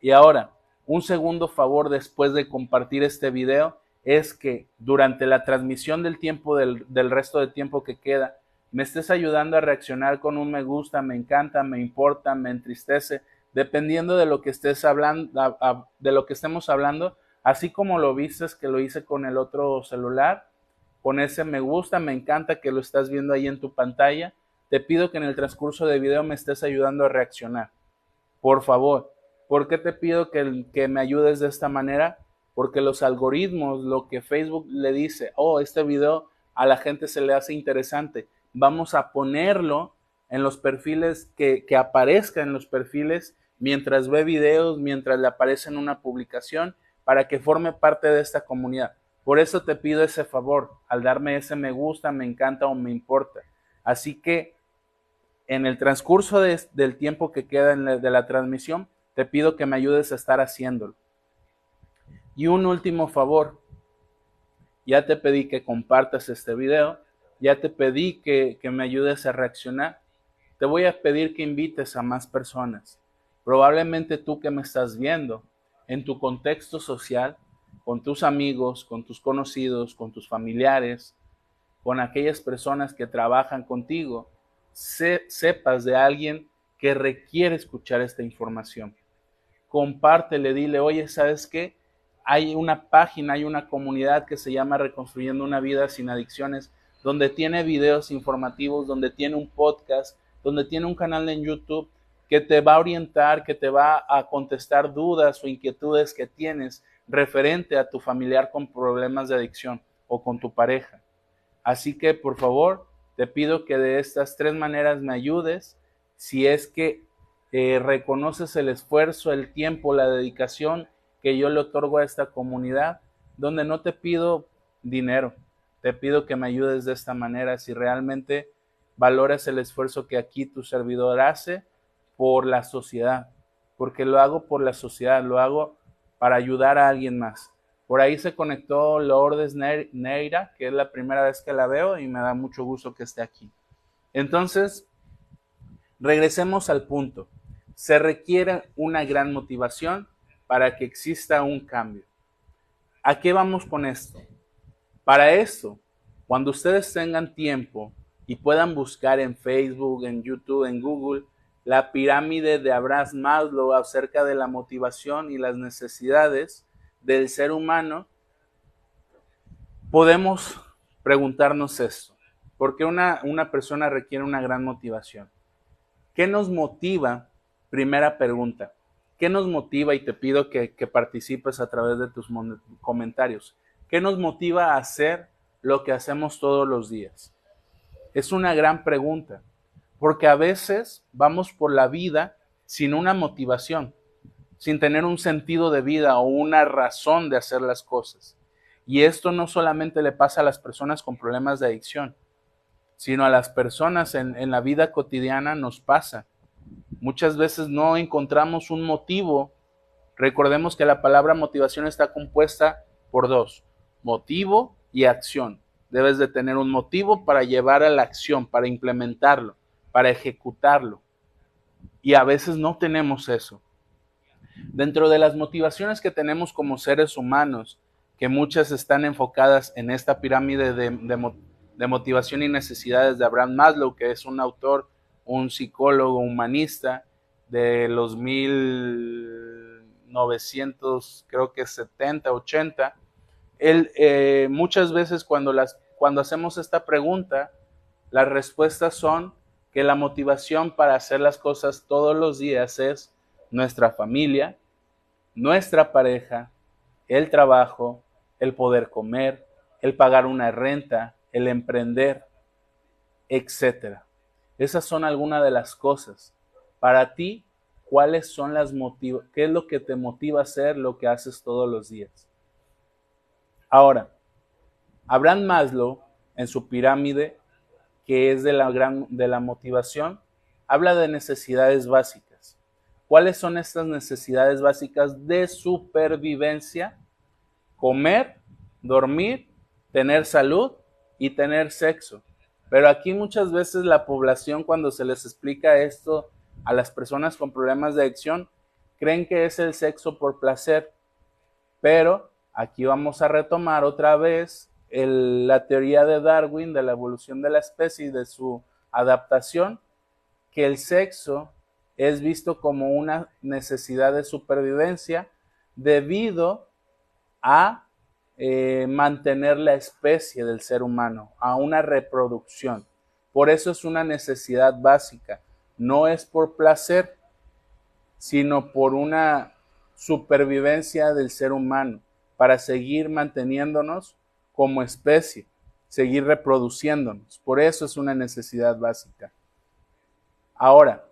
Y ahora, un segundo favor después de compartir este video es que durante la transmisión del tiempo, del, del resto del tiempo que queda, me estés ayudando a reaccionar con un me gusta, me encanta, me importa, me entristece, dependiendo de lo que estés hablando, de lo que estemos hablando, Así como lo vistes que lo hice con el otro celular, con ese me gusta, me encanta que lo estás viendo ahí en tu pantalla. Te pido que en el transcurso de video me estés ayudando a reaccionar. Por favor, ¿por qué te pido que, me ayudes de esta manera? Porque los algoritmos, lo que Facebook le dice, oh, este video a la gente se le hace interesante, vamos a ponerlo en los perfiles que, que aparezca en los perfiles mientras ve videos, mientras le aparece en una publicación para que forme parte de esta comunidad. Por eso te pido ese favor, al darme ese me gusta, me encanta o me importa. Así que en el transcurso del tiempo que queda de la transmisión, te pido que me ayudes a estar haciéndolo. Y un último favor, ya te pedí que compartas este video, ya te pedí que, que me ayudes a reaccionar, te voy a pedir que invites a más personas. Probablemente tú que me estás viendo en tu contexto social, con tus amigos, con tus conocidos, con tus familiares, con aquellas personas que trabajan contigo, sepas de alguien que requiere escuchar esta información. Compártele, dile, oye, ¿sabes qué? Hay una página, hay una comunidad que se llama Reconstruyendo una vida sin adicciones, donde tiene videos informativos, donde tiene un podcast, donde tiene un canal en YouTube que te va a orientar, que te va a contestar dudas o inquietudes que tienes referente a tu familiar con problemas de adicción o con tu pareja. Así que por favor, te pido que de estas tres maneras me ayudes. Si es que eh, reconoces el esfuerzo, el tiempo, la dedicación que yo le otorgo a esta comunidad, donde no te pido dinero, te pido que me ayudes de esta manera. Si realmente valoras el esfuerzo que aquí tu servidor hace, por la sociedad, porque lo hago por la sociedad, lo hago para ayudar a alguien más. Por ahí se conectó Lourdes Neira, que es la primera vez que la veo y me da mucho gusto que esté aquí. Entonces, regresemos al punto. Se requiere una gran motivación para que exista un cambio. ¿A qué vamos con esto? Para esto, cuando ustedes tengan tiempo y puedan buscar en Facebook, en YouTube, en Google, la pirámide de Abraham Maslow acerca de la motivación y las necesidades del ser humano, podemos preguntarnos esto. ¿Por qué una, una persona requiere una gran motivación? ¿Qué nos motiva? Primera pregunta. ¿Qué nos motiva? Y te pido que, que participes a través de tus comentarios. ¿Qué nos motiva a hacer lo que hacemos todos los días? Es una gran pregunta, porque a veces vamos por la vida sin una motivación, sin tener un sentido de vida o una razón de hacer las cosas. Y esto no solamente le pasa a las personas con problemas de adicción, sino a las personas en, en la vida cotidiana nos pasa. Muchas veces no encontramos un motivo. Recordemos que la palabra motivación está compuesta por dos, motivo y acción. Debes de tener un motivo para llevar a la acción, para implementarlo, para ejecutarlo. Y a veces no tenemos eso. Dentro de las motivaciones que tenemos como seres humanos, que muchas están enfocadas en esta pirámide de, motivación y necesidades de Abraham Maslow, que es un autor, un psicólogo humanista de los 1900, creo que 70, 80. Él, eh, muchas veces cuando, cuando hacemos esta pregunta, las respuestas son que la motivación para hacer las cosas todos los días es nuestra familia, nuestra pareja, el trabajo, el poder comer, el pagar una renta, el emprender, etc. Esas son algunas de las cosas. Para ti, ¿cuáles son las motivos? ¿Qué es lo que te motiva a hacer lo que haces todos los días? Ahora, Abraham Maslow, en su pirámide, que es de la, gran, de la motivación, habla de necesidades básicas. ¿Cuáles son estas necesidades básicas de supervivencia? Comer, dormir, tener salud y tener sexo. Pero aquí muchas veces la población cuando se les explica esto a las personas con problemas de adicción, creen que es el sexo por placer. Pero aquí vamos a retomar otra vez la teoría de Darwin de la evolución de la especie y de su adaptación, que el sexo es visto como una necesidad de supervivencia debido a eh, mantener la especie del ser humano, a una reproducción. Por eso es una necesidad básica. No es por placer, sino por una supervivencia del ser humano, para seguir manteniéndonos como especie, seguir reproduciéndonos. Por eso es una necesidad básica. Ahora,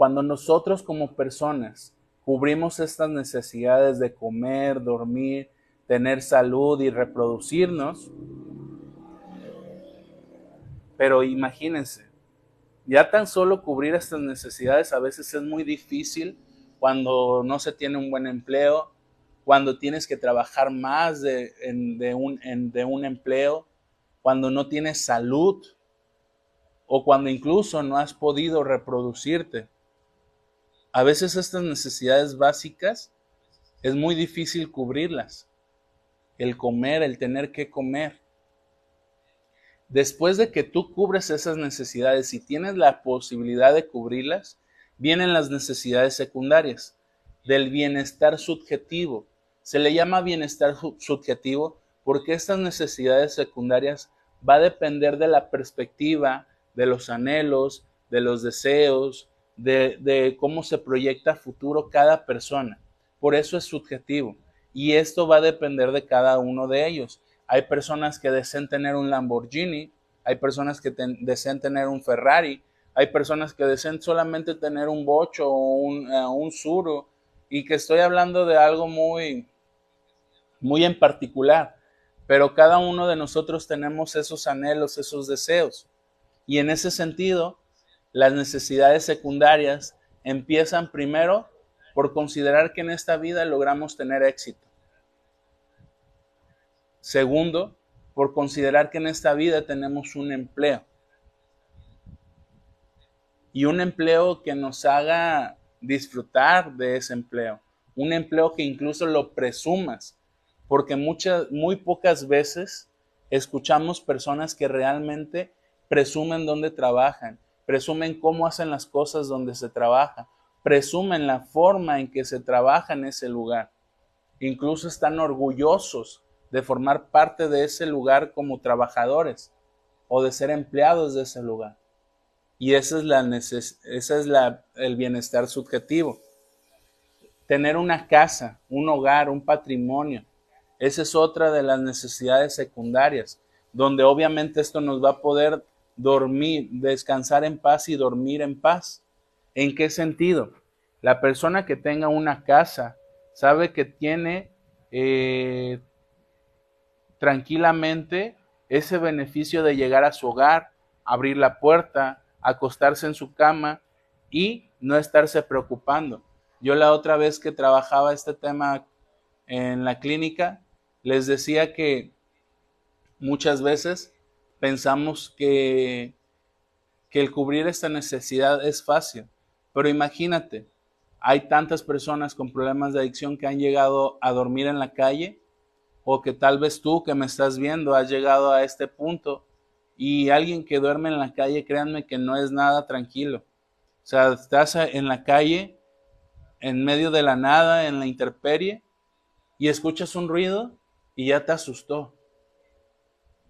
cuando nosotros como personas cubrimos estas necesidades de comer, dormir, tener salud y reproducirnos. Pero imagínense, ya tan solo cubrir estas necesidades a veces es muy difícil cuando no se tiene un buen empleo, cuando tienes que trabajar más de, un, empleo, cuando no tienes salud o cuando incluso no has podido reproducirte. A veces estas necesidades básicas es muy difícil cubrirlas el comer, el tener que comer. Después de que tú cubres esas necesidades y tienes la posibilidad de cubrirlas, vienen las necesidades secundarias del bienestar subjetivo. Se le llama bienestar subjetivo porque estas necesidades secundarias va a depender de la perspectiva, de los anhelos, de los deseos, de, cómo se proyecta futuro cada persona. Por eso es subjetivo. Y esto va a depender de cada uno de ellos. Hay personas que desean tener un Lamborghini, hay personas que desean tener un Ferrari, hay personas que desean solamente tener un bocho o un, uh, un suro, y que estoy hablando de algo muy, muy en particular, pero cada uno de nosotros tenemos esos anhelos, esos deseos. Y en ese sentido, las necesidades secundarias empiezan primero por considerar que en esta vida logramos tener éxito. Segundo, por considerar que en esta vida tenemos un empleo. Y un empleo que nos haga disfrutar de ese empleo. Un empleo que incluso lo presumas. Porque muchas, muy pocas veces escuchamos personas que realmente presumen dónde trabajan, presumen cómo hacen las cosas donde se trabaja, presumen la forma en que se trabaja en ese lugar. Incluso están orgullosos de formar parte de ese lugar como trabajadores o de ser empleados de ese lugar. Y ese es, la ese es la, el bienestar subjetivo. Tener una casa, un hogar, un patrimonio. Esa es otra de las necesidades secundarias, donde obviamente esto nos va a poder dormir, descansar en paz y dormir en paz. ¿En qué sentido? La persona que tenga una casa sabe que tiene eh, tranquilamente ese beneficio de llegar a su hogar, abrir la puerta, acostarse en su cama y no estarse preocupando. Yo la otra vez que trabajaba este tema en la clínica, les decía que muchas veces pensamos que, que el cubrir esta necesidad es fácil, pero imagínate, hay tantas personas con problemas de adicción que han llegado a dormir en la calle o que tal vez tú que me estás viendo has llegado a este punto y alguien que duerme en la calle, créanme que no es nada tranquilo. O sea, estás en la calle, en medio de la nada, en la interperie, y escuchas un ruido y ya te asustó.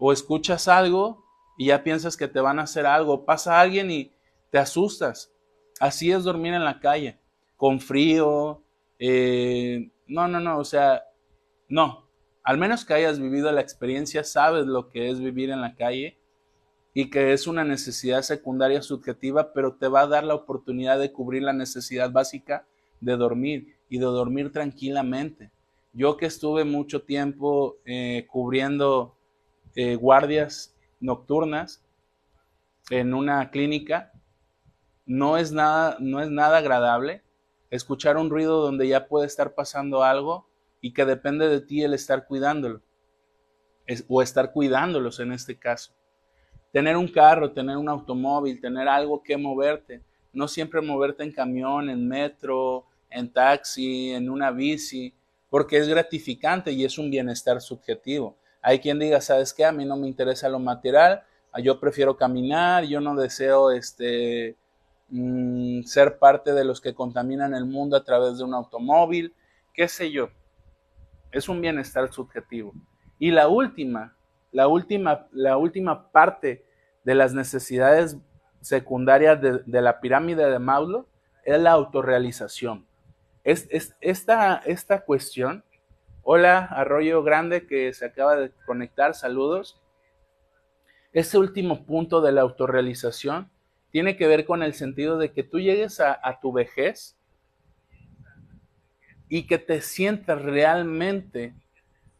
O escuchas algo y ya piensas que te van a hacer algo. Pasa alguien y te asustas. Así es dormir en la calle, con frío. Eh, no, no, no, o sea, no. Al menos que hayas vivido la experiencia, sabes lo que es vivir en la calle y que es una necesidad secundaria subjetiva, pero te va a dar la oportunidad de cubrir la necesidad básica de dormir y de dormir tranquilamente. Yo que estuve mucho tiempo eh, cubriendo eh, guardias nocturnas en una clínica, no es, nada, no es nada agradable escuchar un ruido donde ya puede estar pasando algo y que depende de ti el estar cuidándolo o estar cuidándolos en este caso tener un carro, tener un automóvil, tener algo que moverte. No siempre moverte en camión, en metro, en taxi, en una bici, porque es gratificante y es un bienestar subjetivo. Hay quien diga, ¿sabes qué? A mí no me interesa lo material, yo prefiero caminar, yo no deseo este, mm, ser parte de los que contaminan el mundo a través de un automóvil, qué sé yo. Es un bienestar subjetivo. Y la última, la última, la última parte de las necesidades secundarias de, la pirámide de Maslow es la autorrealización. Es, esta, esta cuestión, hola Arroyo Grande que se acaba de conectar, saludos. Este último punto de la autorrealización tiene que ver con el sentido de que tú llegues a, tu vejez y que te sientas realmente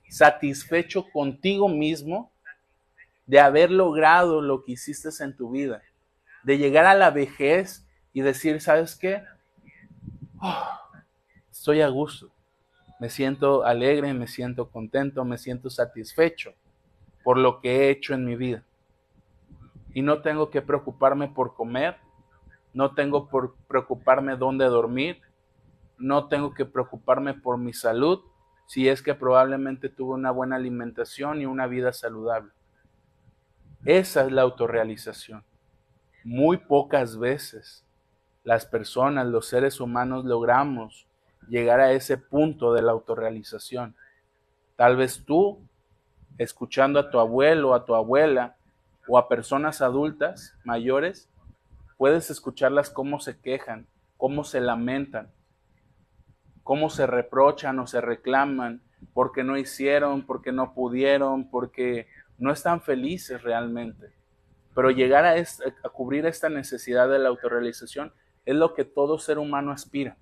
satisfecho contigo mismo de haber logrado lo que hiciste en tu vida, de llegar a la vejez y decir, ¿sabes qué? Oh, estoy a gusto, me siento alegre, me siento contento, me siento satisfecho por lo que he hecho en mi vida. Y no tengo que preocuparme por comer, no tengo por preocuparme dónde dormir, no tengo que preocuparme por mi salud, si es que probablemente tuve una buena alimentación y una vida saludable. Esa es la autorrealización. Muy pocas veces las personas, los seres humanos logramos llegar a ese punto de la autorrealización. Tal vez tú, escuchando a tu abuelo, a tu abuela o a personas adultas mayores, puedes escucharlas cómo se quejan, cómo se lamentan, cómo se reprochan o se reclaman porque no hicieron, porque no pudieron, porque no están felices realmente. Pero llegar a, a cubrir esta necesidad de la autorrealización es lo que todo ser humano aspira.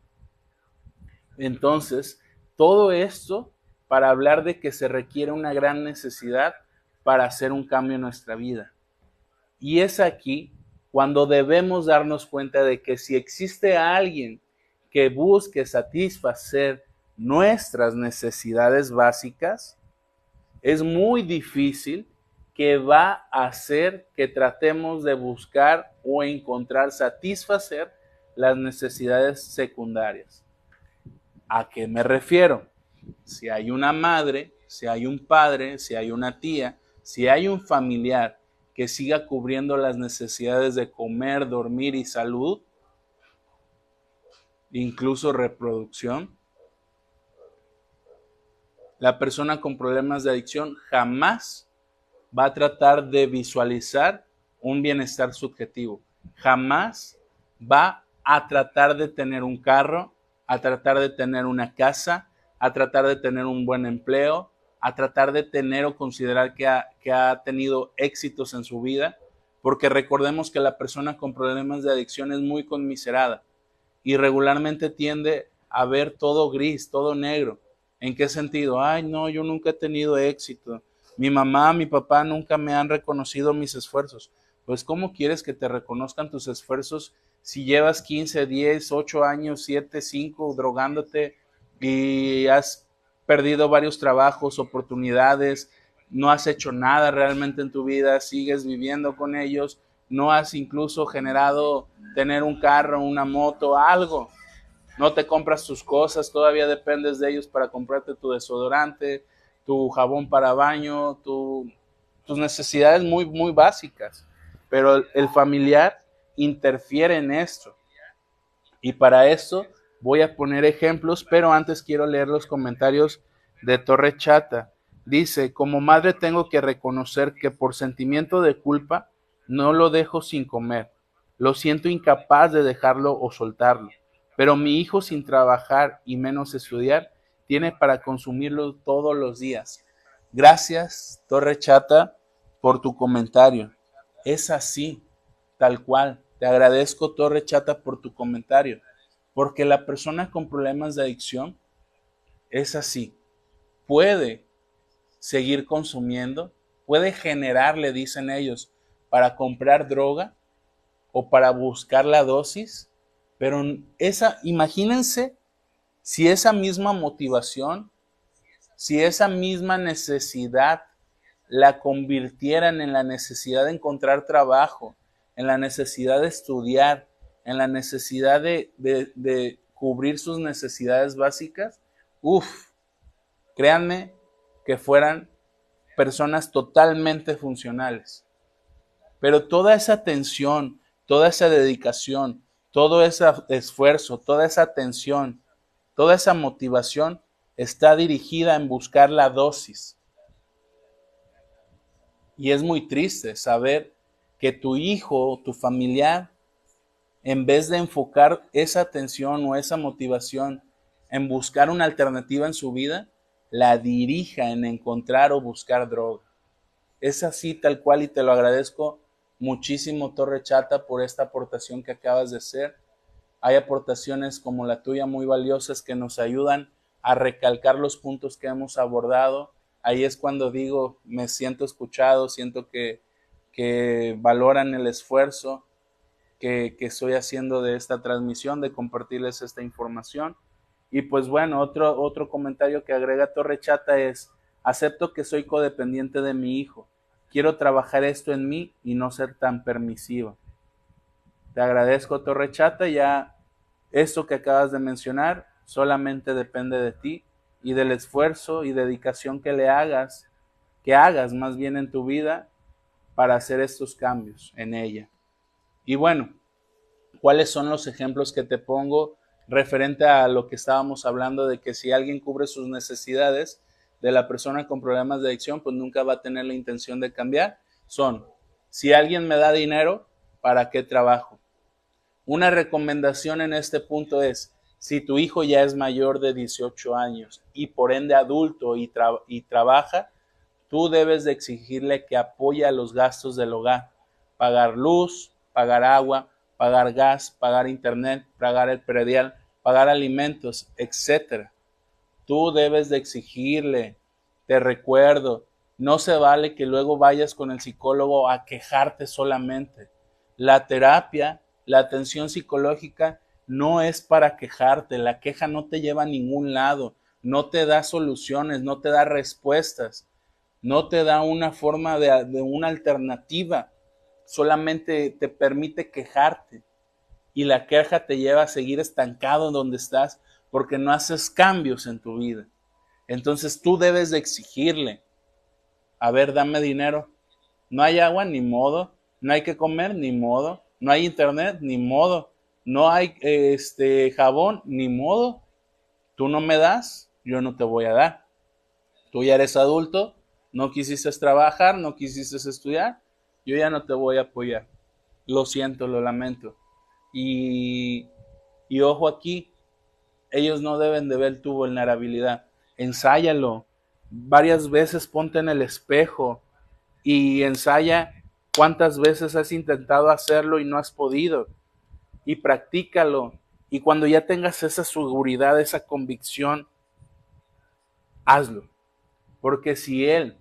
Entonces, todo esto para hablar de que se requiere una gran necesidad para hacer un cambio en nuestra vida. Y es aquí cuando debemos darnos cuenta de que si existe alguien que busque satisfacer nuestras necesidades básicas, es muy difícil que va a hacer que tratemos de buscar o encontrar satisfacer las necesidades secundarias. ¿A qué me refiero? Si hay una madre, si hay un padre, si hay una tía, si hay un familiar que siga cubriendo las necesidades de comer, dormir y salud, incluso reproducción. La persona con problemas de adicción jamás va a tratar de visualizar un bienestar subjetivo. jamás va a tratar de tener un carro, a tratar de tener una casa, a tratar de tener un buen empleo, a tratar de tener o considerar que ha, que ha tenido éxitos en su vida, porque recordemos que la persona con problemas de adicción es muy conmiserada y regularmente tiende a ver todo gris, todo negro. ¿En qué sentido? Ay, no, yo nunca he tenido éxito. Mi mamá, mi papá nunca me han reconocido mis esfuerzos. Pues ¿cómo quieres que te reconozcan tus esfuerzos si llevas 15, 10, 8 años, 7, 5 drogándote y has perdido varios trabajos, oportunidades, no has hecho nada realmente en tu vida, sigues viviendo con ellos, no has incluso generado tener un carro, una moto, algo. No te compras tus cosas, todavía dependes de ellos para comprarte tu desodorante, tu jabón para baño, tus necesidades muy, muy básicas. Pero el familiar interfiere en esto. Y para eso voy a poner ejemplos, pero antes quiero leer los comentarios de Torre Chata. Dice, como madre tengo que reconocer que por sentimiento de culpa no lo dejo sin comer. Lo siento incapaz de dejarlo o soltarlo. Pero mi hijo sin trabajar y menos estudiar tiene para consumirlo todos los días. Gracias, Torre Chata, por tu comentario. Es así, tal cual. Te agradezco, Torre Chata, por tu comentario. Porque la persona con problemas de adicción es así. Puede seguir consumiendo, puede generar, le dicen ellos, para comprar droga o para buscar la dosis, pero esa, imagínense si esa misma motivación, si esa misma necesidad la convirtieran en la necesidad de encontrar trabajo, en la necesidad de estudiar, en la necesidad de, de cubrir sus necesidades básicas, uff, créanme que fueran personas totalmente funcionales. Pero toda esa atención, toda esa dedicación, todo ese esfuerzo, toda esa atención, toda esa motivación está dirigida en buscar la dosis. Y es muy triste saber que tu hijo tu familiar, en vez de enfocar esa atención o esa motivación en buscar una alternativa en su vida, la dirija en encontrar o buscar droga. Es así tal cual y te lo agradezco muchísimo Torre Chata por esta aportación que acabas de hacer. Hay aportaciones como la tuya muy valiosas que nos ayudan a recalcar los puntos que hemos abordado. Ahí es cuando digo, me siento escuchado, siento que, que valoran el esfuerzo que, estoy haciendo de esta transmisión, de compartirles esta información. Y pues bueno, otro, otro comentario que agrega Torre Chata es, acepto que soy codependiente de mi hijo Quiero trabajar esto en mí y no ser tan permisivo. Te agradezco, Torre Chata. Ya esto que acabas de mencionar solamente depende de ti y del esfuerzo y dedicación que le hagas, que hagas más bien en tu vida para hacer estos cambios en ella. Y bueno, ¿cuáles son los ejemplos que te pongo referente a lo que estábamos hablando de que si alguien cubre sus necesidades, de la persona con problemas de adicción, pues nunca va a tener la intención de cambiar, son, si alguien me da dinero, ¿para qué trabajo? Una recomendación en este punto es, si tu hijo ya es mayor de 18 años y por ende adulto y, y trabaja, tú debes de exigirle que apoye los gastos del hogar, pagar luz, pagar agua, pagar gas, pagar internet, pagar el predial, pagar alimentos, etcétera. Tú debes de exigirle, te recuerdo, no se vale que luego vayas con el psicólogo a quejarte solamente. La terapia, la atención psicológica no es para quejarte, la queja no te lleva a ningún lado, no te da soluciones, no te da respuestas, no te da una forma de, una alternativa, solamente te permite quejarte y la queja te lleva a seguir estancado en donde estás porque no haces cambios en tu vida. Entonces tú debes de exigirle, a ver, dame dinero. No hay agua, ni modo. No hay que comer, ni modo. No hay internet, ni modo. No hay este jabón, ni modo. Tú no me das, yo no te voy a dar. Tú ya eres adulto, no quisiste trabajar, no quisiste estudiar, yo ya no te voy a apoyar. lo siento, lo lamento. Y, y ojo aquí, ellos no deben de ver tu vulnerabilidad. Ensáyalo. Varias veces ponte en el espejo y ensaya cuántas veces has intentado hacerlo y no has podido. Y practícalo. Y cuando ya tengas esa seguridad, esa convicción, hazlo. Porque si Él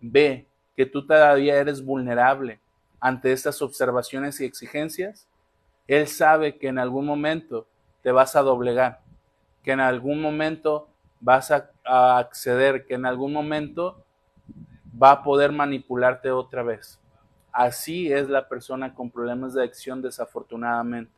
ve que tú todavía eres vulnerable ante estas observaciones y exigencias, Él sabe que en algún momento te vas a doblegar que en algún momento vas a, acceder, que en algún momento va a poder manipularte otra vez. Así es la persona con problemas de adicción desafortunadamente.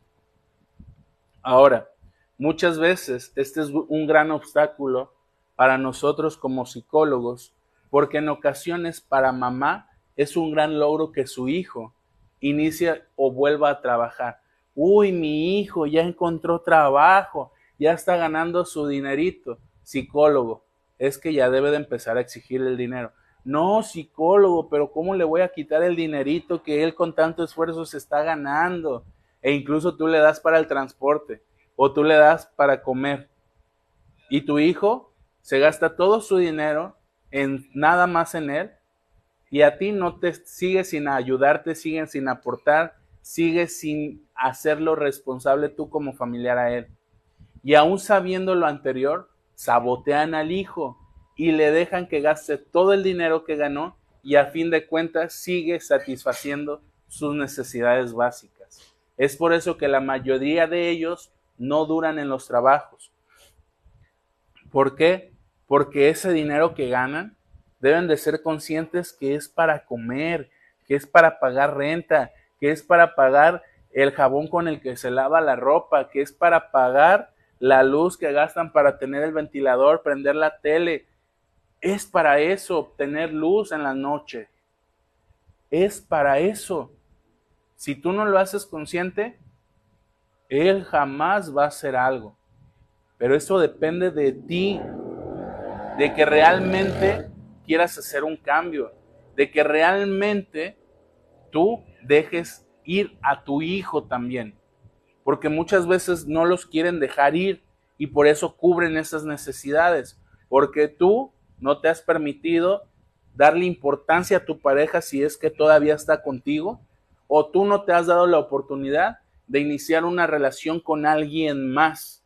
Ahora, muchas veces este es un gran obstáculo para nosotros como psicólogos, porque en ocasiones para mamá es un gran logro que su hijo inicie o vuelva a trabajar. Uy, mi hijo ya encontró trabajo, ya está ganando su dinerito. Psicólogo, es que ya debe de empezar a exigir el dinero. No, psicólogo, pero ¿cómo le voy a quitar el dinerito que él con tanto esfuerzo se está ganando? E incluso tú le das para el transporte o tú le das para comer. Y tu hijo se gasta todo su dinero en nada más en él y a ti no te sigue sin ayudarte, sigue sin aportar, sigue sin hacerlo responsable tú como familiar a él. Y aún sabiendo lo anterior, sabotean al hijo y le dejan que gaste todo el dinero que ganó y a fin de cuentas sigue satisfaciendo sus necesidades básicas. Es por eso que la mayoría de ellos no duran en los trabajos. ¿Por qué? Porque ese dinero que ganan deben de ser conscientes que es para comer, que es para pagar renta, que es para pagar el jabón con el que se lava la ropa, que es para pagar la luz que gastan para tener el ventilador, prender la tele, es para eso, obtener luz en la noche. Es para eso. Si tú no lo haces consciente, Él jamás va a hacer algo. Pero eso depende de ti, de que realmente quieras hacer un cambio, de que realmente tú dejes ir a tu hijo también porque muchas veces no los quieren dejar ir y por eso cubren esas necesidades, porque tú no te has permitido darle importancia a tu pareja si es que todavía está contigo, o tú no te has dado la oportunidad de iniciar una relación con alguien más.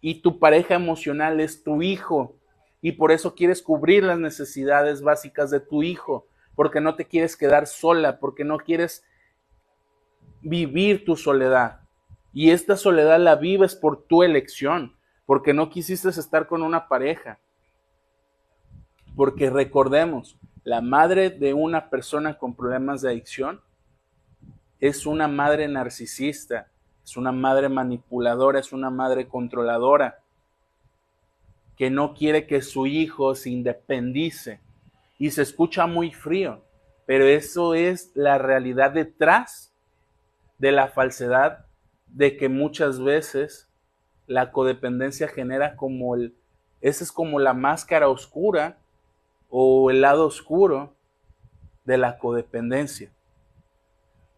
Y tu pareja emocional es tu hijo, y por eso quieres cubrir las necesidades básicas de tu hijo, porque no te quieres quedar sola, porque no quieres vivir tu soledad. Y esta soledad la vives por tu elección, porque no quisiste estar con una pareja. Porque recordemos, la madre de una persona con problemas de adicción es una madre narcisista, es una madre manipuladora, es una madre controladora, que no quiere que su hijo se independice. Y se escucha muy frío, pero eso es la realidad detrás de la falsedad de que muchas veces la codependencia genera como el, esa es como la máscara oscura o el lado oscuro de la codependencia.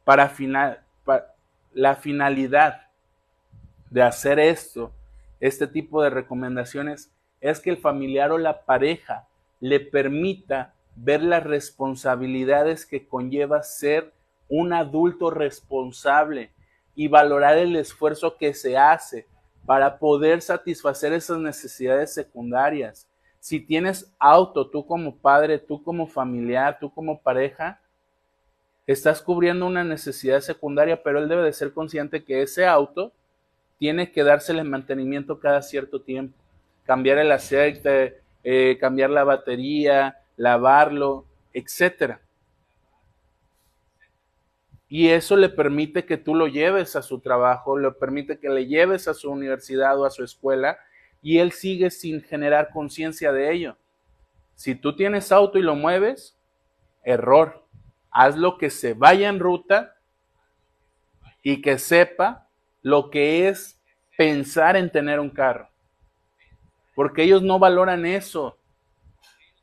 Para, final, la finalidad de hacer esto, este tipo de recomendaciones, es que el familiar o la pareja le permita ver las responsabilidades que conlleva ser un adulto responsable y valorar el esfuerzo que se hace para poder satisfacer esas necesidades secundarias. Si tienes auto, tú como padre, tú como familiar, tú como pareja, estás cubriendo una necesidad secundaria, pero él debe de ser consciente que ese auto tiene que dársele mantenimiento cada cierto tiempo, cambiar el aceite, eh, cambiar la batería, lavarlo, etcétera. Y eso le permite que tú lo lleves a su trabajo, le permite que le lleves a su universidad o a su escuela y él sigue sin generar conciencia de ello. Si tú tienes auto y lo mueves, error. Haz lo que se vaya en ruta y que sepa lo que es pensar en tener un carro. Porque ellos no valoran eso.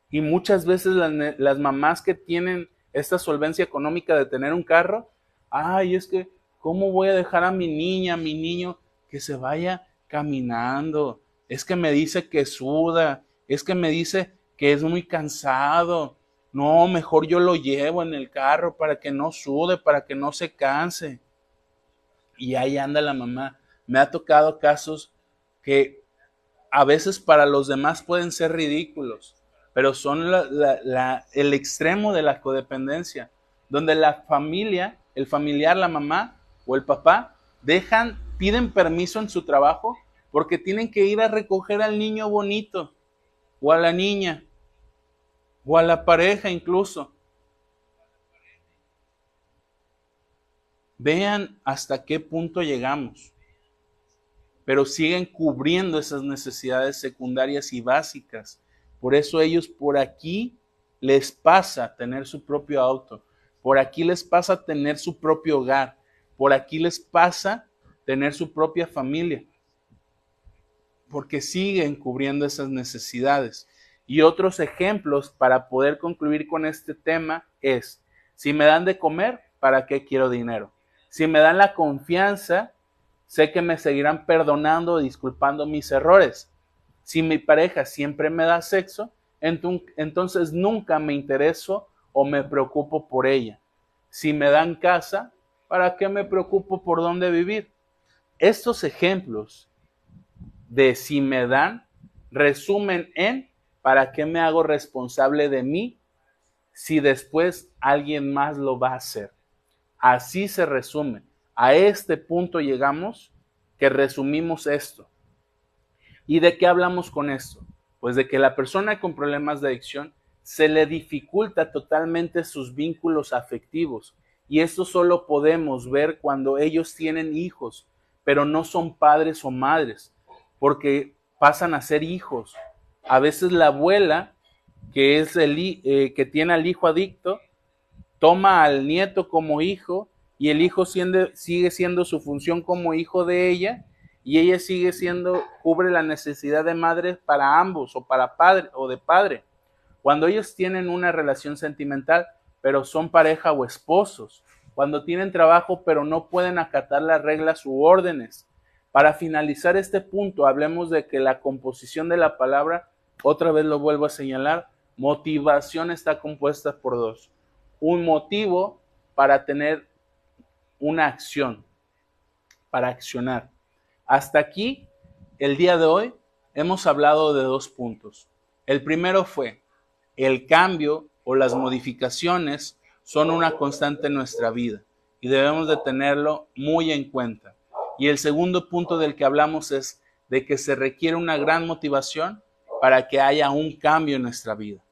Y muchas veces las, mamás que tienen esta solvencia económica de tener un carro, Ay, es que, ¿cómo voy a dejar a mi niña, a mi niño, que se vaya caminando? Es que me dice que suda, es que me dice que es muy cansado. No, mejor yo lo llevo en el carro para que no sude, para que no se canse. Y ahí anda la mamá. Me ha tocado casos que a veces para los demás pueden ser ridículos, pero son el extremo de la codependencia, donde la familia, el familiar, la mamá o el papá, dejan, piden permiso en su trabajo porque tienen que ir a recoger al niño bonito o a la niña o a la pareja incluso. Vean hasta qué punto llegamos pero siguen cubriendo esas necesidades secundarias y básicas. Por eso ellos por aquí les pasa tener su propio auto, por aquí les pasa tener su propio hogar, por aquí les pasa tener su propia familia, porque siguen cubriendo esas necesidades. Y otros ejemplos para poder concluir con este tema es, si me dan de comer, ¿para qué quiero dinero? Si me dan la confianza, sé que me seguirán perdonando disculpando mis errores. Si mi pareja siempre me da sexo, entonces nunca me intereso o me preocupo por ella. Si me dan casa, ¿para qué me preocupo por dónde vivir? Estos ejemplos de si me dan resumen en ¿para qué me hago responsable de mí si después alguien más lo va a hacer? Así se resume. A este punto llegamos que resumimos esto. ¿Y de qué hablamos con esto? Pues de que la persona con problemas de adicción se le dificulta totalmente sus vínculos afectivos. Y esto solo podemos ver cuando ellos tienen hijos, pero no son padres o madres, porque pasan a ser hijos. A veces la abuela, que es el eh, que tiene al hijo adicto, toma al nieto como hijo y el hijo sigue siendo su función como hijo de ella y ella sigue siendo, cubre la necesidad de madre para ambos o para padre o de padre. Cuando ellos tienen una relación sentimental, pero son pareja o esposos. Cuando tienen trabajo, pero no pueden acatar las reglas u órdenes. Para finalizar este punto, hablemos de que la composición de la palabra, otra vez lo vuelvo a señalar, motivación está compuesta por dos. Un motivo para tener una acción, para accionar. Hasta aquí, el día de hoy, hemos hablado de dos puntos. El primero fue, el cambio o las modificaciones son una constante en nuestra vida y debemos de tenerlo muy en cuenta. Y el segundo punto del que hablamos es de que se requiere una gran motivación para que haya un cambio en nuestra vida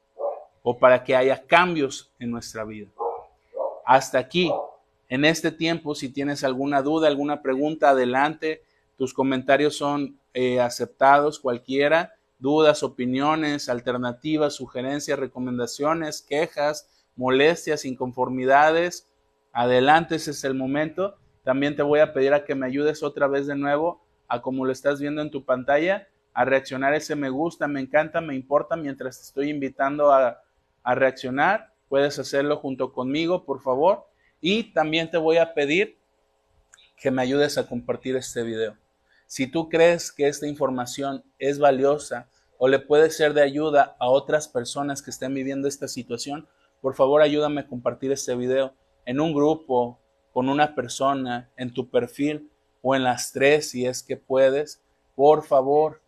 o para que haya cambios en nuestra vida. Hasta aquí en este tiempo. Si tienes alguna duda, alguna pregunta, adelante. Tus comentarios son eh, aceptados, cualquiera. Dudas, opiniones, alternativas, sugerencias, recomendaciones, quejas, molestias, inconformidades. Adelante, ese es el momento. También te voy a pedir a que me ayudes otra vez de nuevo a como lo estás viendo en tu pantalla, a reaccionar ese me gusta, me encanta, me importa mientras te estoy invitando a, a reaccionar. Puedes hacerlo junto conmigo, por favor. Y también te voy a pedir que me ayudes a compartir este video. Si tú crees que esta información es valiosa o le puede ser de ayuda a otras personas que estén viviendo esta situación, por favor ayúdame a compartir este video en un grupo, con una persona, en tu perfil o en las tres si es que puedes. Por favor,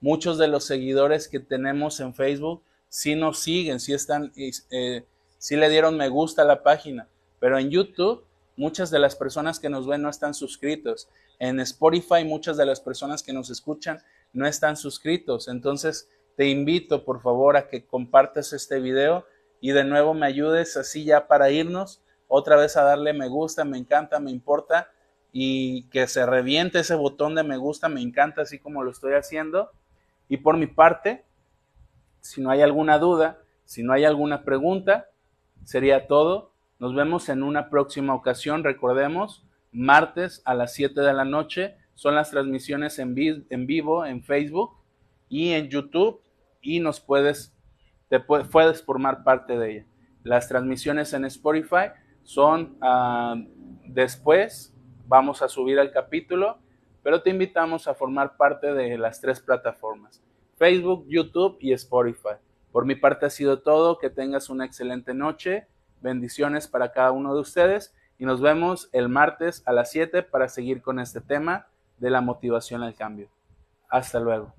muchos de los seguidores que tenemos en Facebook sí nos siguen, sí están, eh, sí le dieron me gusta a la página. Pero en YouTube, muchas de las personas que nos ven no están suscritos. En Spotify, muchas de las personas que nos escuchan no están suscritos. Entonces, te invito, por favor, a que compartas este video y de nuevo me ayudes así ya para irnos. Otra vez a darle me gusta, me encanta, me importa y que se reviente ese botón de me gusta, me encanta, así como lo estoy haciendo. Y por mi parte, si no hay alguna duda, si no hay alguna pregunta, sería todo. Nos vemos en una próxima ocasión. Recordemos, martes a las 7 de la noche son las transmisiones en, vivo en Facebook y en YouTube y nos puedes, puedes formar parte de ella. Las transmisiones en Spotify Son ah, después, vamos a subir el capítulo, pero te invitamos a formar parte de las tres plataformas, Facebook, YouTube y Spotify. Por mi parte ha sido todo, que tengas una excelente noche, bendiciones para cada uno de ustedes y nos vemos el martes a las 7 para seguir con este tema de la motivación al cambio. Hasta luego.